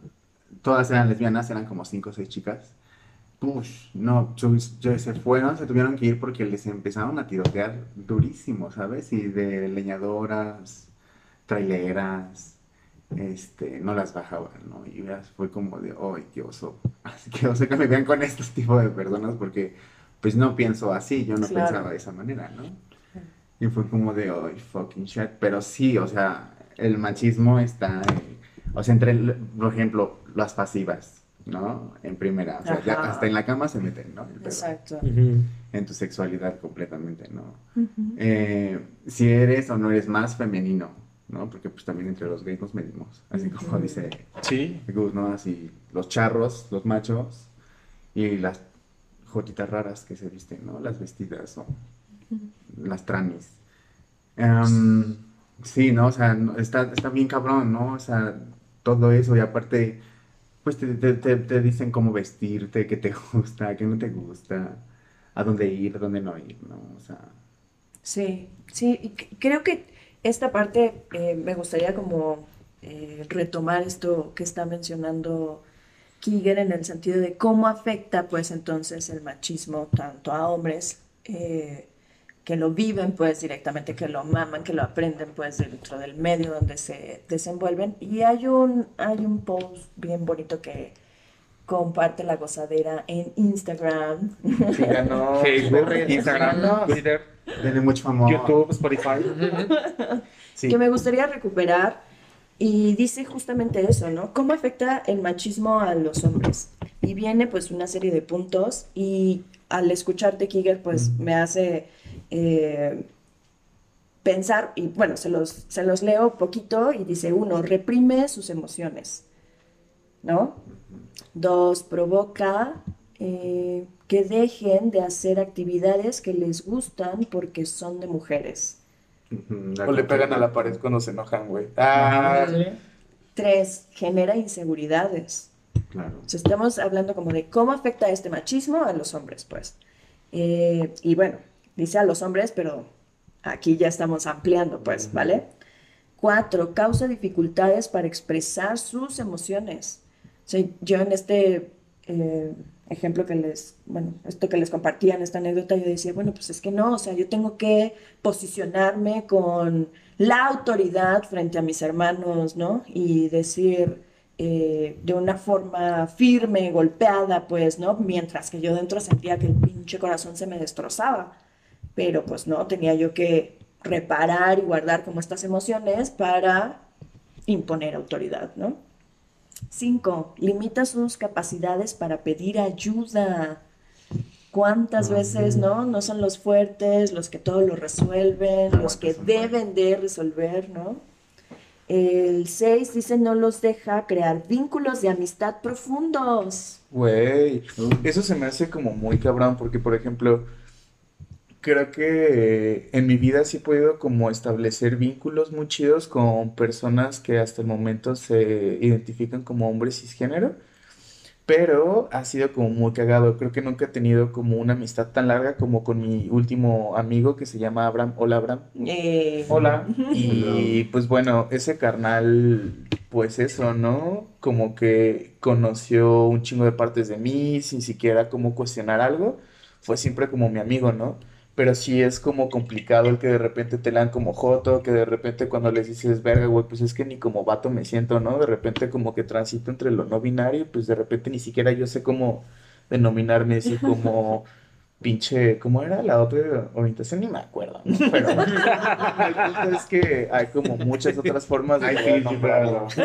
todas eran lesbianas, eran como cinco o seis chicas. Push, no, yo, yo- se fueron, se tuvieron que ir porque les empezaron a tirotear durísimo, ¿sabes? Y de leñadoras, traileras, este, no las bajaban, ¿no? Y ya fue como de, ¡ay, qué oso! Así que oso que me vean con estos tipos de personas porque, pues no pienso así, yo no Claro. pensaba de esa manera, ¿no? Y fue como de, ¡ay, fucking shit! Pero sí, o sea, el machismo está, eh, o sea, entre, por ejemplo, las pasivas, ¿no? En primera, o sea, ya hasta en la cama se meten, ¿no? El. Exacto. En tu sexualidad completamente, ¿no? Eh, si eres o no eres más femenino, ¿no? Porque pues también entre los gays nos medimos, así como dice Sí. Gus, ¿no? Así los charros, los machos y las jotitas raras que se visten, ¿no? Las vestidas o las tranis. Em, sí, ¿no? O sea, no- está, está bien cabrón, ¿no? O sea, todo eso y aparte, pues te, te- te- dicen cómo vestirte, qué te gusta, qué no te gusta, a dónde ir, a dónde no ir, ¿no? Sí, sí, y creo que esta parte eh, me gustaría como eh, retomar esto que está mencionando Kiger en el sentido de cómo afecta pues entonces el machismo tanto a hombres eh, que lo viven pues directamente, que lo maman, que lo aprenden pues dentro del medio donde se desenvuelven. Y hay un, hay un post bien bonito que comparte la gozadera en Instagram. Síganos. Facebook, Instagram, Instagram, Twitter, tiene mucho amor. YouTube, Spotify. Sí. que me gustaría recuperar y dice justamente eso, ¿no? ¿Cómo afecta el machismo a los hombres? Y viene pues una serie de puntos y al escucharte, Kiger, pues me hace eh, pensar, y bueno, se los, se los leo poquito y dice, uno, reprime sus emociones, ¿no? Dos, provoca eh, que dejen de hacer actividades que les gustan porque son de mujeres. O le pegan a la pared cuando se enojan, güey. Ah, Tres, genera inseguridades. Claro. O sea, estamos hablando como de cómo afecta este machismo a los hombres, pues. Eh, y bueno, dice a los hombres, pero aquí ya estamos ampliando, pues, ¿vale? Cuatro, causa dificultades para expresar sus emociones. O sea, yo en este eh, ejemplo que les, bueno, esto que les compartían, esta anécdota, yo decía, bueno, pues es que no, o sea, yo tengo que posicionarme con la autoridad frente a mis hermanos, ¿no? Y decir eh, de una forma firme, golpeada, pues, ¿no? Mientras que yo dentro sentía que el pinche corazón se me destrozaba. Pero pues no, tenía yo que reparar y guardar como estas emociones para imponer autoridad, ¿no? Cinco, limita sus capacidades para pedir ayuda. ¿Cuántas veces, no? No son los fuertes, los que todo lo resuelven, los que deben de resolver, ¿no? El 6 dice no los deja crear vínculos de amistad profundos. Güey, eso se me hace como muy cabrón porque, por ejemplo, creo que en mi vida sí he podido como establecer vínculos muy chidos con personas que hasta el momento se identifican como hombres cisgénero, pero ha sido como muy cagado. Creo que nunca he tenido como una amistad tan larga como con mi último amigo que se llama Abraham. Hola, Abraham. Eh, Hola. Y pues bueno, ese carnal, pues eso, ¿no? Como que conoció un chingo de partes de mí sin siquiera como cuestionar algo. Fue siempre como mi amigo, ¿no? Pero sí es como complicado el que de repente te lean como joto, que de repente cuando les dices, verga, güey, pues es que ni como vato me siento, ¿no? De repente como que transito entre lo no binario, pues de repente ni siquiera yo sé cómo denominarme así como pinche, ¿cómo era la otra orientación? Ni me acuerdo, ¿no? Pero el punto es que hay como muchas otras formas de Ay, poder sí, nombrarlo.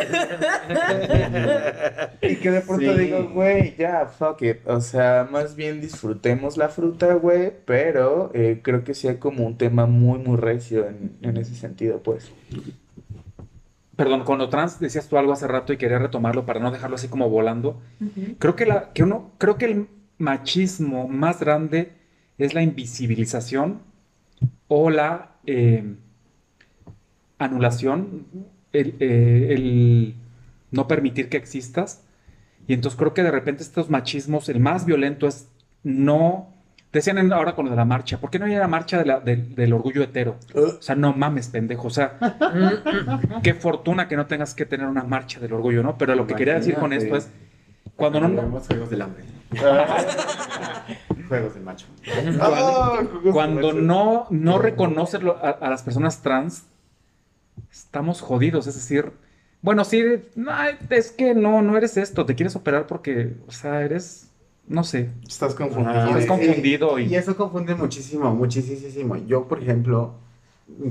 Y que de pronto Sí. digo, güey, ya, fuck it. O sea, más bien disfrutemos la fruta, güey, pero eh, creo que sí hay como un tema muy, muy recio en, en ese sentido, pues. Perdón, con lo trans decías tú algo hace rato y quería retomarlo para no dejarlo así como volando. Creo que la, que uno, creo que el machismo más grande es la invisibilización o la eh, anulación, el, eh, el no permitir que existas. Y entonces creo que de repente estos machismos, el más violento es no. Decían en- ahora con lo de la marcha, ¿por qué no hay la marcha de la- del- del orgullo hetero? O sea, no mames, pendejo. O sea, qué fortuna que no tengas que tener una marcha del orgullo, ¿no? Pero lo que quería decir con esto es. Cuando no, del hambre. juegos del macho. cuando, cuando no, no reconoces a, a las personas trans, estamos jodidos. Es decir, bueno, sí, no, es que no, no eres esto, te quieres operar porque, o sea, eres, no sé. Estás confundido. Estás confundido y- y... eso confunde muchísimo, muchísimo. Yo, por ejemplo,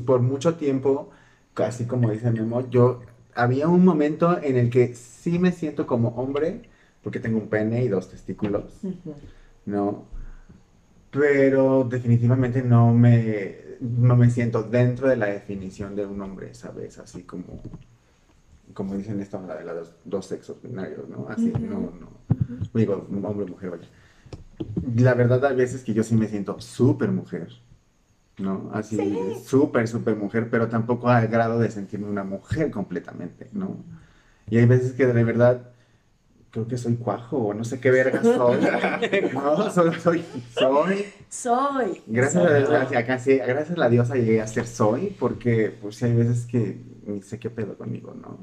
por mucho tiempo, casi como dice Memo, yo había un momento en el que sí me siento como hombre, porque tengo un pene y dos testículos, ¿no? Pero definitivamente no me, no me siento dentro de la definición de un hombre, ¿sabes? Así como, como dicen esto, la de los dos sexos binarios, ¿no? Así, no, no. Digo, hombre, mujer, vaya. La verdad, hay veces que yo sí me siento súper mujer, ¿no? Así, súper, súper mujer, pero tampoco al grado de sentirme una mujer completamente, ¿no? Y hay veces que de verdad creo que soy cuajo o no sé qué verga soy. No, soy, soy, soy. Soy. Gracias a, gracias, a casi- gracias a la diosa llegué a ser soy, porque pues sí hay veces que ni sé qué pedo conmigo, ¿no?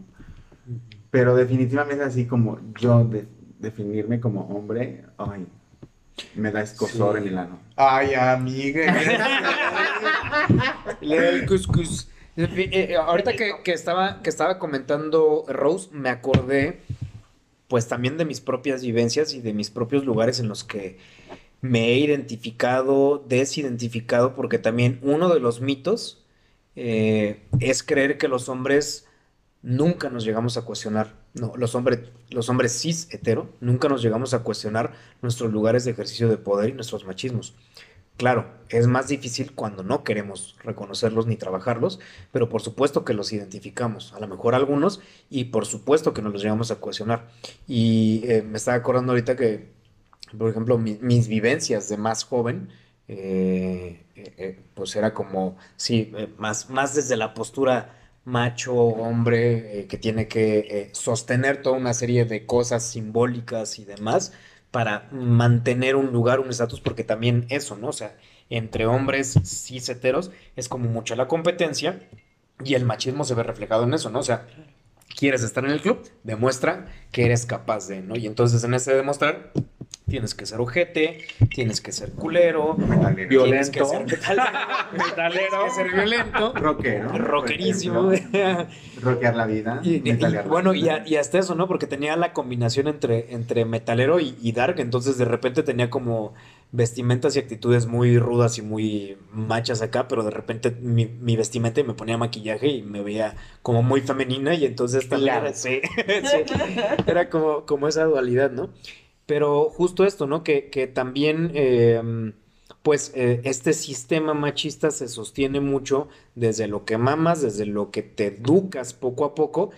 Pero definitivamente así como yo de- definirme como hombre, ay, me da escosor Sí. en el ano. Ay, amiga. El cuscús. Eh, eh, ahorita que, que estaba, que estaba comentando Rose, me acordé pues también de mis propias vivencias y de mis propios lugares en los que me he identificado, desidentificado, porque también uno de los mitos eh, es creer que los hombres nunca nos llegamos a cuestionar, no, los hombres, los hombres cis hetero, nunca nos llegamos a cuestionar nuestros lugares de ejercicio de poder y nuestros machismos. Claro, es más difícil cuando no queremos reconocerlos ni trabajarlos, pero por supuesto que los identificamos, a lo mejor algunos, y por supuesto que nos los llegamos a cuestionar. Y eh, me estaba acordando ahorita que, por ejemplo, mi- mis vivencias de más joven, eh, eh, pues era como, sí, más, más desde la postura macho, hombre, que tiene que sostener toda una serie de cosas simbólicas y demás para mantener un lugar, un estatus, porque también eso, ¿no? O sea, entre hombres cis heteros es como mucha la competencia y el machismo se ve reflejado en eso, ¿no? O sea, quieres estar en el club, demuestra que eres capaz de, ¿no? Y entonces en ese demostrar tienes que ser ojete, tienes que ser culero, Metalero. tienes que ser Violento. metal- tienes que ser violento, Rockero. rockerísimo. Rockear la vida. Y, y- y, metalear la bueno, y, vida. a- y hasta eso, ¿no? Porque tenía la combinación entre, entre metalero y, y dark, entonces de repente tenía como vestimentas y actitudes muy rudas y muy machas acá, pero de repente mi, mi vestimenta y me ponía maquillaje y me veía como muy femenina y entonces también era, sí, sí, era como, como esa dualidad, ¿no? Pero justo esto, ¿no? Que, que también, eh, pues, eh, este sistema machista se sostiene mucho desde lo que mamas, desde lo que te educas poco a poco,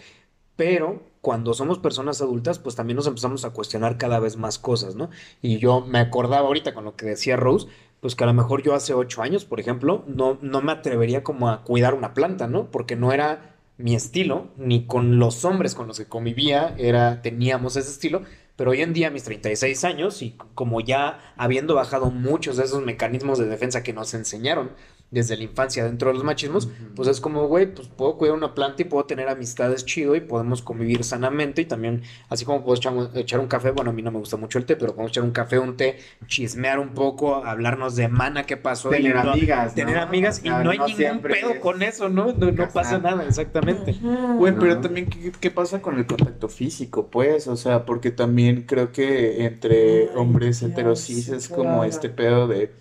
pero cuando somos personas adultas, pues también nos empezamos a cuestionar cada vez más cosas, ¿no? Y yo me acordaba ahorita con lo que decía Rose, pues que a lo mejor yo hace ocho años, por ejemplo, no, no me atrevería como a cuidar una planta, ¿no? Porque no era mi estilo, ni con los hombres con los que convivía era, teníamos ese estilo, pero hoy en día, mis 36 años, y como ya habiendo bajado muchos de esos mecanismos de defensa que nos enseñaron desde la infancia dentro de los machismos, pues es como, güey, pues puedo cuidar una planta y puedo tener amistades chido y podemos convivir sanamente y también, así como puedo echar, un- echar un café, bueno, a mí no me gusta mucho el té, pero podemos echar un café, un té, chismear un poco, hablarnos de mana, qué pasó. y Tener no- amigas, ¿no? Tener amigas y no hay no ningún pedo es con eso, ¿no? No, no pasa nada, exactamente. Güey, pero también, ¿qué, qué pasa con el contacto físico, pues? O sea, porque también creo que entre hombres heterosis es como este pedo de...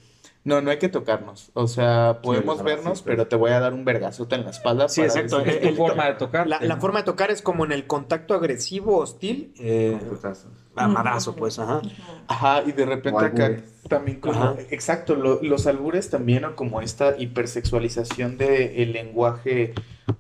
No, no hay que tocarnos. O sea, podemos vernos, pero te voy a dar un vergazote en la espalda Sí, para exacto. Es tu el- forma de tocar. La, la forma de tocar es como en el contacto agresivo, hostil, eh, pues, ajá. Ajá, y de repente O acá también como, Ajá. exacto, lo- los albures también o como esta hipersexualización del lenguaje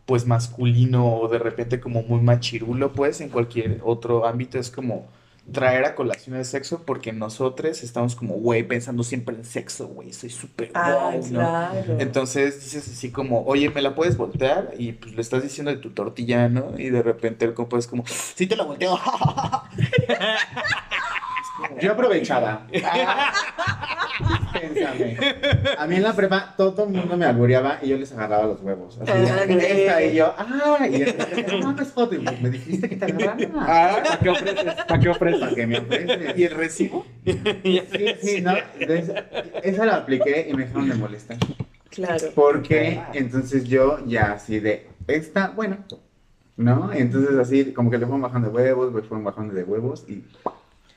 pues masculino o de repente como muy machirulo pues en cualquier otro ámbito es como traer a colación el sexo porque nosotros estamos como güey pensando siempre en sexo güey soy súper Ah, wow, ¿no? claro. Entonces dices así como, oye, ¿me la puedes voltear? Y pues le estás diciendo de tu tortilla, ¿no? Y de repente el compa es como, sí te la volteo. Yo aprovechada. piénsame. A mí en la prepa todo el mundo me albureaba y yo les agarraba los huevos. Así, Ah, esta, y yo, ah, y yo, no me dijiste que te agarrara. ¿Para qué ofreces? ¿Para qué ofreces? Para que me ofreces. ¿Y el recibo? Sí, sí, ¿no? Entonces, esa la apliqué y me dejaron de molestar. Claro. Porque entonces yo ya así de, esta, bueno, ¿no? Entonces así como que le fueron bajando de huevos, me fueron bajando de huevos y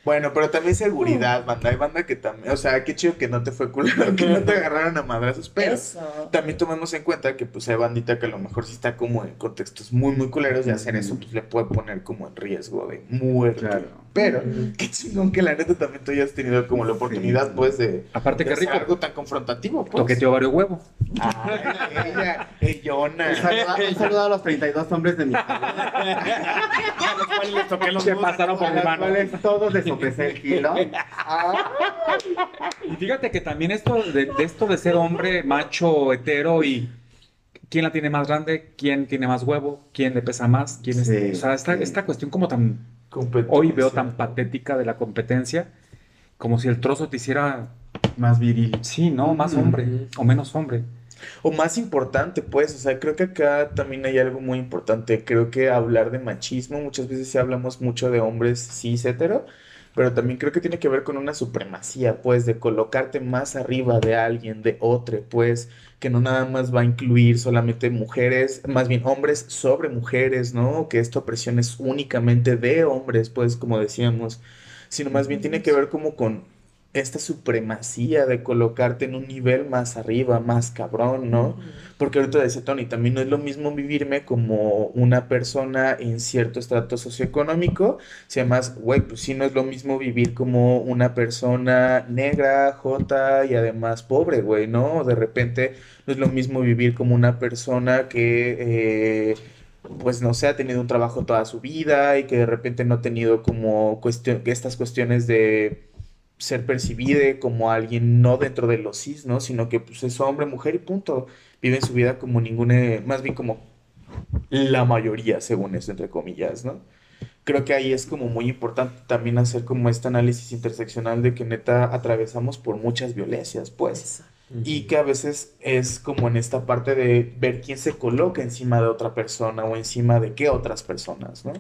Bueno, pero también seguridad, banda. Hay banda que también, o sea, qué chido que no te fue culero, que no te agarraron a madrazos, pero Eso. también tomemos en cuenta que pues hay bandita que a lo mejor sí está como en contextos muy, muy culeros y hacer eso pues le puede poner como en riesgo de muerte. Claro. Pero qué chingón que la neta también tú hayas tenido como la oportunidad pues de, Aparte, de qué hacer rico. algo tan confrontativo, pues. Toqueteo varios huevo. Ay, ella, ellona. un saludo, un saludo a los 32 hombres de mi A los cuales les toqué los Que huevos. pasaron por a mi los mano. cuales todos les sopesé el kilo. Y fíjate que también esto de, de esto de ser hombre, macho, hetero y quién la tiene más grande, quién tiene más huevo, quién le pesa más, quién es. Sí, o sea, esta, sí. esta cuestión como tan. Hoy veo tan patética de la competencia, como si el trozo te hiciera. Más viril. Sí, ¿no? Más hombre o menos hombre. O más importante, pues, o sea, creo que acá también hay algo muy importante. Creo que hablar de machismo, muchas veces hablamos mucho de hombres cis hetero, pero también creo que tiene que ver con una supremacía, pues, de colocarte más arriba de alguien, de otro, pues, que no nada más va a incluir solamente mujeres, más bien hombres sobre mujeres, ¿no? Que esta opresión es únicamente de hombres, pues, como decíamos, sino más bien tiene que ver como con esta supremacía de colocarte en un nivel más arriba, más cabrón, ¿no? Porque ahorita decía Tony, también no es lo mismo vivirme como una persona en cierto estrato socioeconómico, si además, güey, pues sí no es lo mismo vivir como una persona negra, jota y además pobre, güey, ¿no? De repente no es lo mismo vivir como una persona que... eh, pues no sé, ha tenido un trabajo toda su vida y que de repente no ha tenido como cuestión, estas cuestiones de ser percibida como alguien no dentro de los cis, ¿no? Sino que pues es hombre, mujer y punto. Viven su vida como ninguna, más bien como la mayoría, según eso, entre comillas, ¿no? Creo que ahí es como muy importante también hacer como este análisis interseccional de que neta atravesamos por muchas violencias, pues. Y que a veces es como en esta parte de ver quién se coloca encima de otra persona o encima de qué otras personas, ¿no?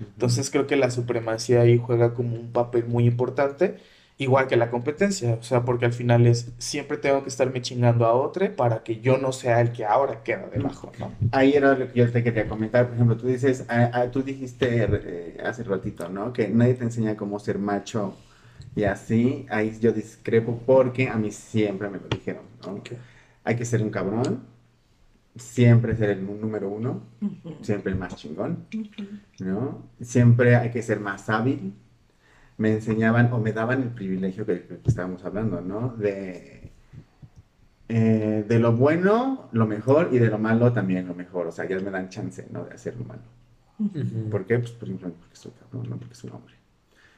Entonces creo que la supremacía ahí juega como un papel muy importante, igual que la competencia, o sea, porque al final es siempre tengo que estarme chingando a otro para que yo no sea el que ahora queda debajo, ¿no? Ahí era lo que yo te quería comentar. Por ejemplo, tú dices, ah, ah, tú dijiste eh, hace ratito, ¿no? Que nadie te enseña cómo ser macho y así. Ahí yo discrepo porque a mí siempre me lo dijeron, ¿no? Hay que ser un cabrón, siempre ser el número uno, siempre el más chingón, ¿no? Siempre hay que ser más hábil. Me enseñaban o me daban el privilegio que, que estábamos hablando, ¿no? De, eh, de lo bueno, lo mejor, y de lo malo también lo mejor. O sea, ya me dan chance, ¿no? De hacer lo malo. ¿Por qué? Pues, por ejemplo, porque soy cabrón, no porque soy hombre.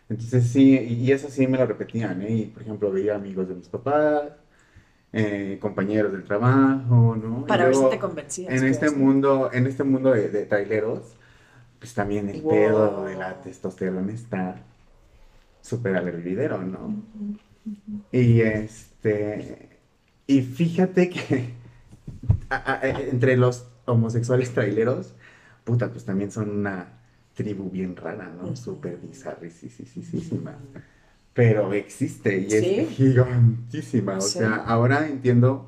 Entonces, sí, y y eso sí me lo repetían, ¿eh? Y, por ejemplo, veía amigos de mis papás, eh, compañeros del trabajo, ¿no? Y Para ver si te convencías. En este mundo, en este mundo de, de traileros, pues también el Wow. pedo de la testosterona está al hervidero, ¿no? Y este, y fíjate que a- a- entre los homosexuales traileros, puta, pues también son una tribu bien rara, ¿no? Súper bizarrísima. Pero existe y es Sí. gigantísima. O Sí. sea, ahora entiendo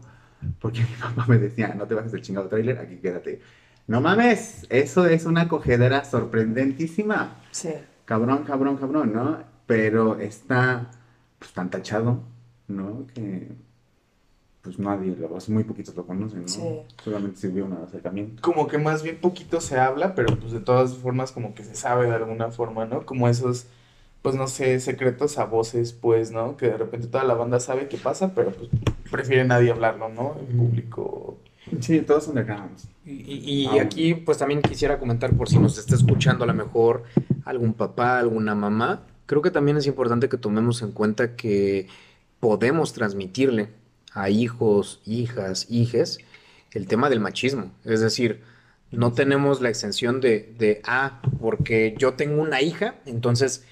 por qué mi papá me decía, no te bajes del chingado trailer, aquí quédate. No mames, eso es una cogedera sorprendentísima. Sí. Cabrón, cabrón, cabrón, ¿no? Pero está pues tan tachado, ¿no? Que pues nadie, lo, muy poquitos lo conocen, ¿no? Sí. Solamente sirvió un acercamiento. Como que más bien poquito se habla, pero pues de todas formas como que se sabe de alguna forma, ¿no? Como esos, pues no sé, secretos a voces, pues, ¿no? Que de repente toda la banda sabe qué pasa, pero pues prefiere nadie hablarlo, ¿no? En público. Sí, todos undergrounds. Y, y- y Ah, aquí pues también quisiera comentar por si nos está escuchando a lo mejor algún papá, alguna mamá, creo que también es importante que tomemos en cuenta que podemos transmitirle a hijos, hijas, hijes el tema del machismo. Es decir, no tenemos la exención de, de, ah, porque yo tengo una hija, entonces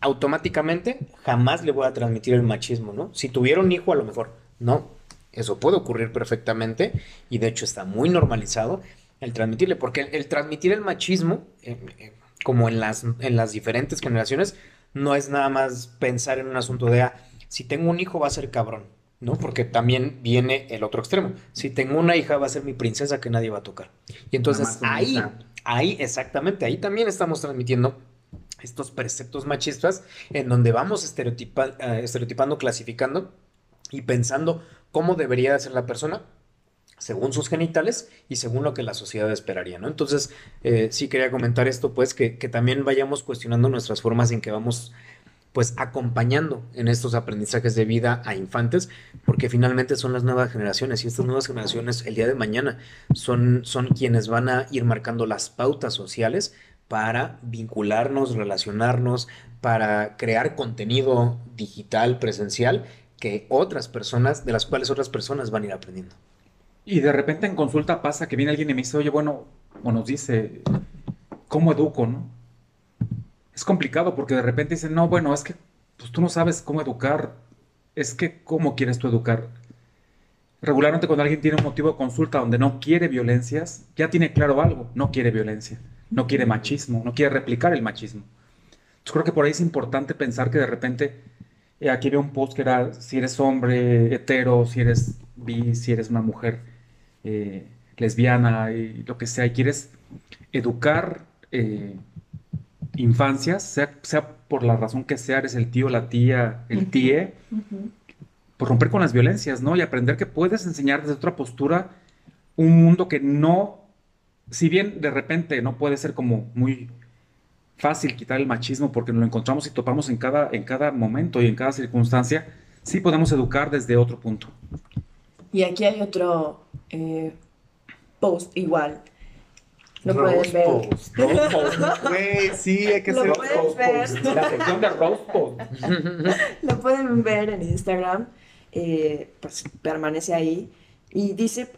automáticamente jamás le voy a transmitir el machismo, ¿no? Si tuviera un hijo, a lo mejor, no. Eso puede ocurrir perfectamente y de hecho está muy normalizado el transmitirle, porque el, transmitir el machismo, eh, eh, como en las, en las diferentes generaciones, no es nada más pensar en un asunto de, ah, si tengo un hijo va a ser cabrón, ¿no? Porque también viene el otro extremo. Si tengo una hija va a ser mi princesa que nadie va a tocar. Y entonces ahí, ahí, exactamente, ahí también estamos transmitiendo estos preceptos machistas en donde vamos eh, estereotipando, clasificando y pensando cómo debería ser la persona según sus genitales y según lo que la sociedad esperaría, ¿no? Entonces, eh, sí quería comentar esto, pues, que, que, también vayamos cuestionando nuestras formas en que vamos, pues, acompañando en estos aprendizajes de vida a infantes, porque finalmente son las nuevas generaciones y estas nuevas generaciones el día de mañana son, son quienes van a ir marcando las pautas sociales para vincularnos, relacionarnos, para crear contenido digital, presencial, que otras personas, de las cuales otras personas van a ir aprendiendo. Y de repente en consulta pasa que viene alguien y me dice, oye, bueno, o nos dice, ¿cómo educo, no? Es complicado porque de repente dicen, no, bueno, es que pues, tú no sabes cómo educar, es que cómo quieres tú educar. Regularmente cuando alguien tiene un motivo de consulta donde no quiere violencias, ya tiene claro algo, no quiere violencia no quiere machismo, no quiere replicar el machismo. Entonces creo que por ahí es importante pensar que de repente, eh, aquí veo un post que era si eres hombre hetero, si eres bi, si eres una mujer eh, lesbiana y lo que sea, y quieres educar eh, infancias, sea, sea, por la razón que sea, eres el tío, la tía, el tíe, por romper con las violencias, ¿no? Y aprender que puedes enseñar desde otra postura un mundo que no si bien de repente no puede ser como muy fácil quitar el machismo porque nos lo encontramos y topamos en cada, en cada momento y en cada circunstancia, sí podemos educar desde otro punto. Y aquí hay otro eh, post igual. Lo pueden ver. sí, hay que hacer Lo pueden ver. La sección de roast post. Lo pueden ver en Instagram. Eh, pues permanece ahí. Y dice,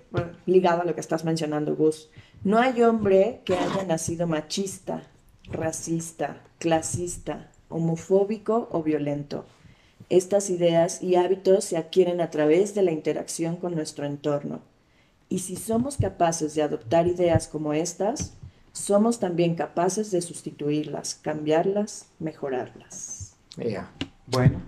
ligado a lo que estás mencionando, Gus, no hay hombre que haya nacido machista, racista, clasista, homofóbico o violento. Estas ideas y hábitos se adquieren a través de la interacción con nuestro entorno. Y si somos capaces de adoptar ideas como estas, somos también capaces de sustituirlas, cambiarlas, mejorarlas. Bueno,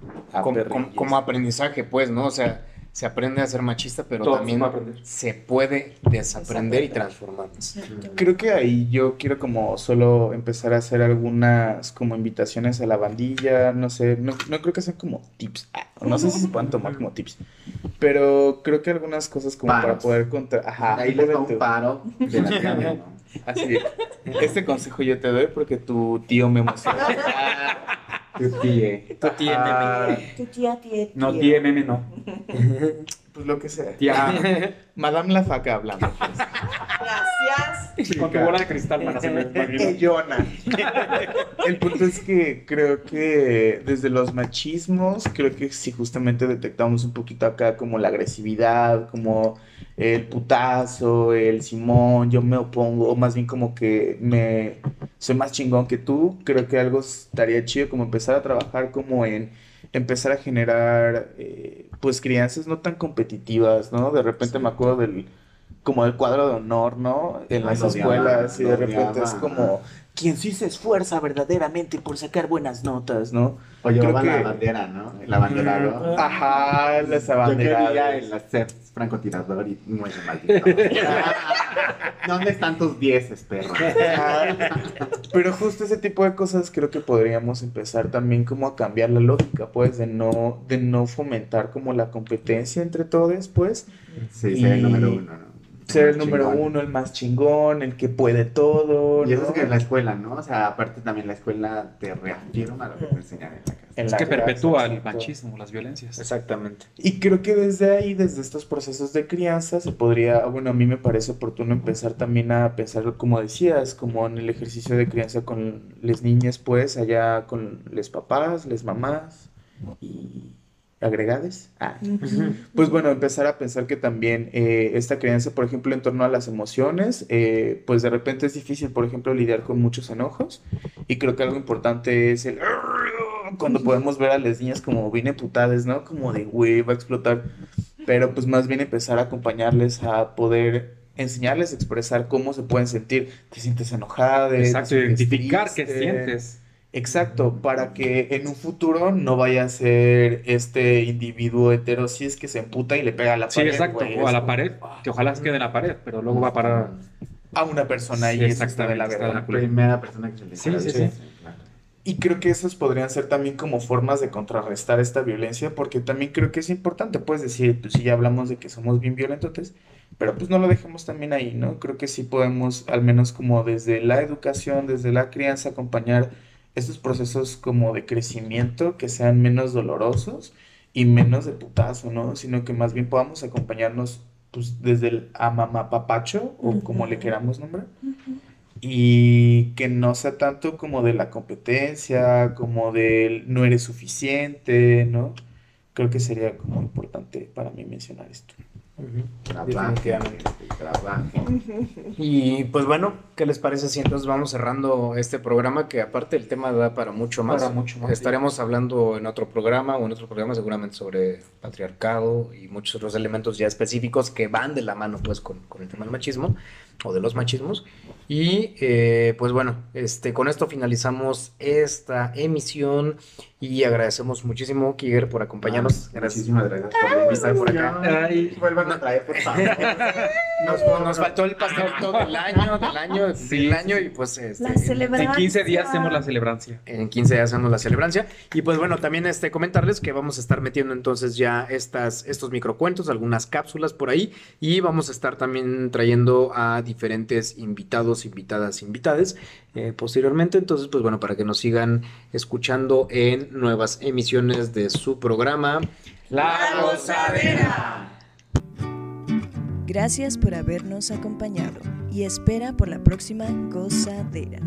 como, aprendizaje, pues, ¿no? O sea, se aprende a ser machista, pero también se puede desaprender y transformar. Creo que ahí yo quiero como solo empezar a hacer algunas como invitaciones a la bandilla, no sé, no, creo que sean como tips, ah, no sé si se pueden tomar como tips, pero creo que algunas cosas como para poder contar, ajá, ahí le da un paro de la Así, este consejo yo te doy porque tu tío me emociona. Tu tía. Tu tía meme. Tu tía, tía, No, tía meme no. Pues lo que sea. Tía. Madame la faca hablando. Gracias. Con tu bola de cristal Ellona. El punto es que creo que desde los machismos, creo que si justamente detectamos un poquito acá como la agresividad, como el putazo, el Simón, yo me opongo, o más bien como que me soy más chingón que tú, creo que algo estaría chido como empezar a trabajar como en empezar a generar eh, pues crianzas no tan competitivas, ¿no? De repente me acuerdo del como el cuadro de honor, ¿no? En las escuelas y de repente es como quien sí se esfuerza verdaderamente por sacar buenas notas, ¿no? O llevaba la bandera, ¿no? La bandera, ¿no? Ajá, las abanderas. Yo quería el ser francotirador y no es maldito. ¿Dónde están tus dieces, perro? Pero justo ese tipo de cosas creo que podríamos empezar también como a cambiar la lógica, pues, de no, de no fomentar como la competencia entre todos, pues. Sí, y... el número uno, ¿no? Ser el número uno, el más chingón, el que puede todo. Y eso es que en la escuela, ¿no? O sea, aparte también la escuela te reafirma lo que te enseñan en la casa. es que perpetúa el machismo, las violencias. Exactamente. Y creo que desde ahí, desde estos procesos de crianza, se podría, bueno, a mí me parece oportuno empezar también a pensar, como decías, como en el ejercicio de crianza con las niñas, pues, allá con los papás, las mamás y agregades. Ah. Pues bueno, empezar a pensar que también eh, esta creencia, por ejemplo, en torno a las emociones, eh, pues de repente es difícil, por ejemplo, lidiar con muchos enojos. Y creo que algo importante es el Cuando podemos ver a las niñas como bien emputadas, ¿no? Como de, güey, va a explotar. Pero pues más bien empezar a acompañarles a poder enseñarles a expresar cómo se pueden sentir. Te sientes enojada, te Exacto, sientes identificar qué sientes. Exacto, para que en un futuro no vaya a ser este individuo hetero si es que se emputa y le pega a la Sí, pared. exacto. güey, O a la pared, que ojalá se quede en la pared, pero luego va a parar. A una persona Sí, y eso está de la verga. la. Primera persona que se le Sí, sí, sí. claro. Y creo que esas podrían ser también como formas de contrarrestar esta violencia, porque también creo que es importante, puedes decir, pues sí, ya hablamos de que somos bien violentotes, pero pues no lo dejemos también ahí, ¿no? Creo que sí podemos, al menos como desde la educación, desde la crianza, acompañar estos procesos como de crecimiento que sean menos dolorosos y menos de putazo, ¿no? Sino que más bien podamos acompañarnos pues desde el amamapapacho o como le queramos nombrar y que no sea tanto como de la competencia, como del no eres suficiente, ¿no? Creo que sería como importante para mí mencionar esto. Trabajen, Definitivamente. trabajen. Y pues bueno, ¿qué les parece si entonces vamos cerrando este programa? Que aparte el tema da para mucho más. Para mucho más, Estaremos hablando en otro programa o en otro programa seguramente sobre patriarcado y muchos otros elementos ya específicos que van de la mano pues con, con el tema del machismo o de los machismos. Y eh, pues bueno, este, con esto finalizamos esta emisión y agradecemos muchísimo, Kiger, por acompañarnos. Ah, Gracias Muchísimas gracias por estar por acá. Ay. Vuelvan a traer, por favor. Nos, nos faltó el pastel todo el año, del año, del año y pues este, La en- celebración. En 15 días hacemos la celebrancia. en 15 días hacemos la celebrancia. Y pues bueno, también este, comentarles que vamos a estar metiendo entonces ya estas, estos microcuentos, algunas cápsulas por ahí. Y vamos a estar también trayendo a diferentes invitados, invitadas, invitades eh, posteriormente. Entonces, pues bueno, para que nos sigan escuchando en nuevas emisiones de su programa. La gozadera. Gracias por habernos acompañado y espera por la próxima gozadera.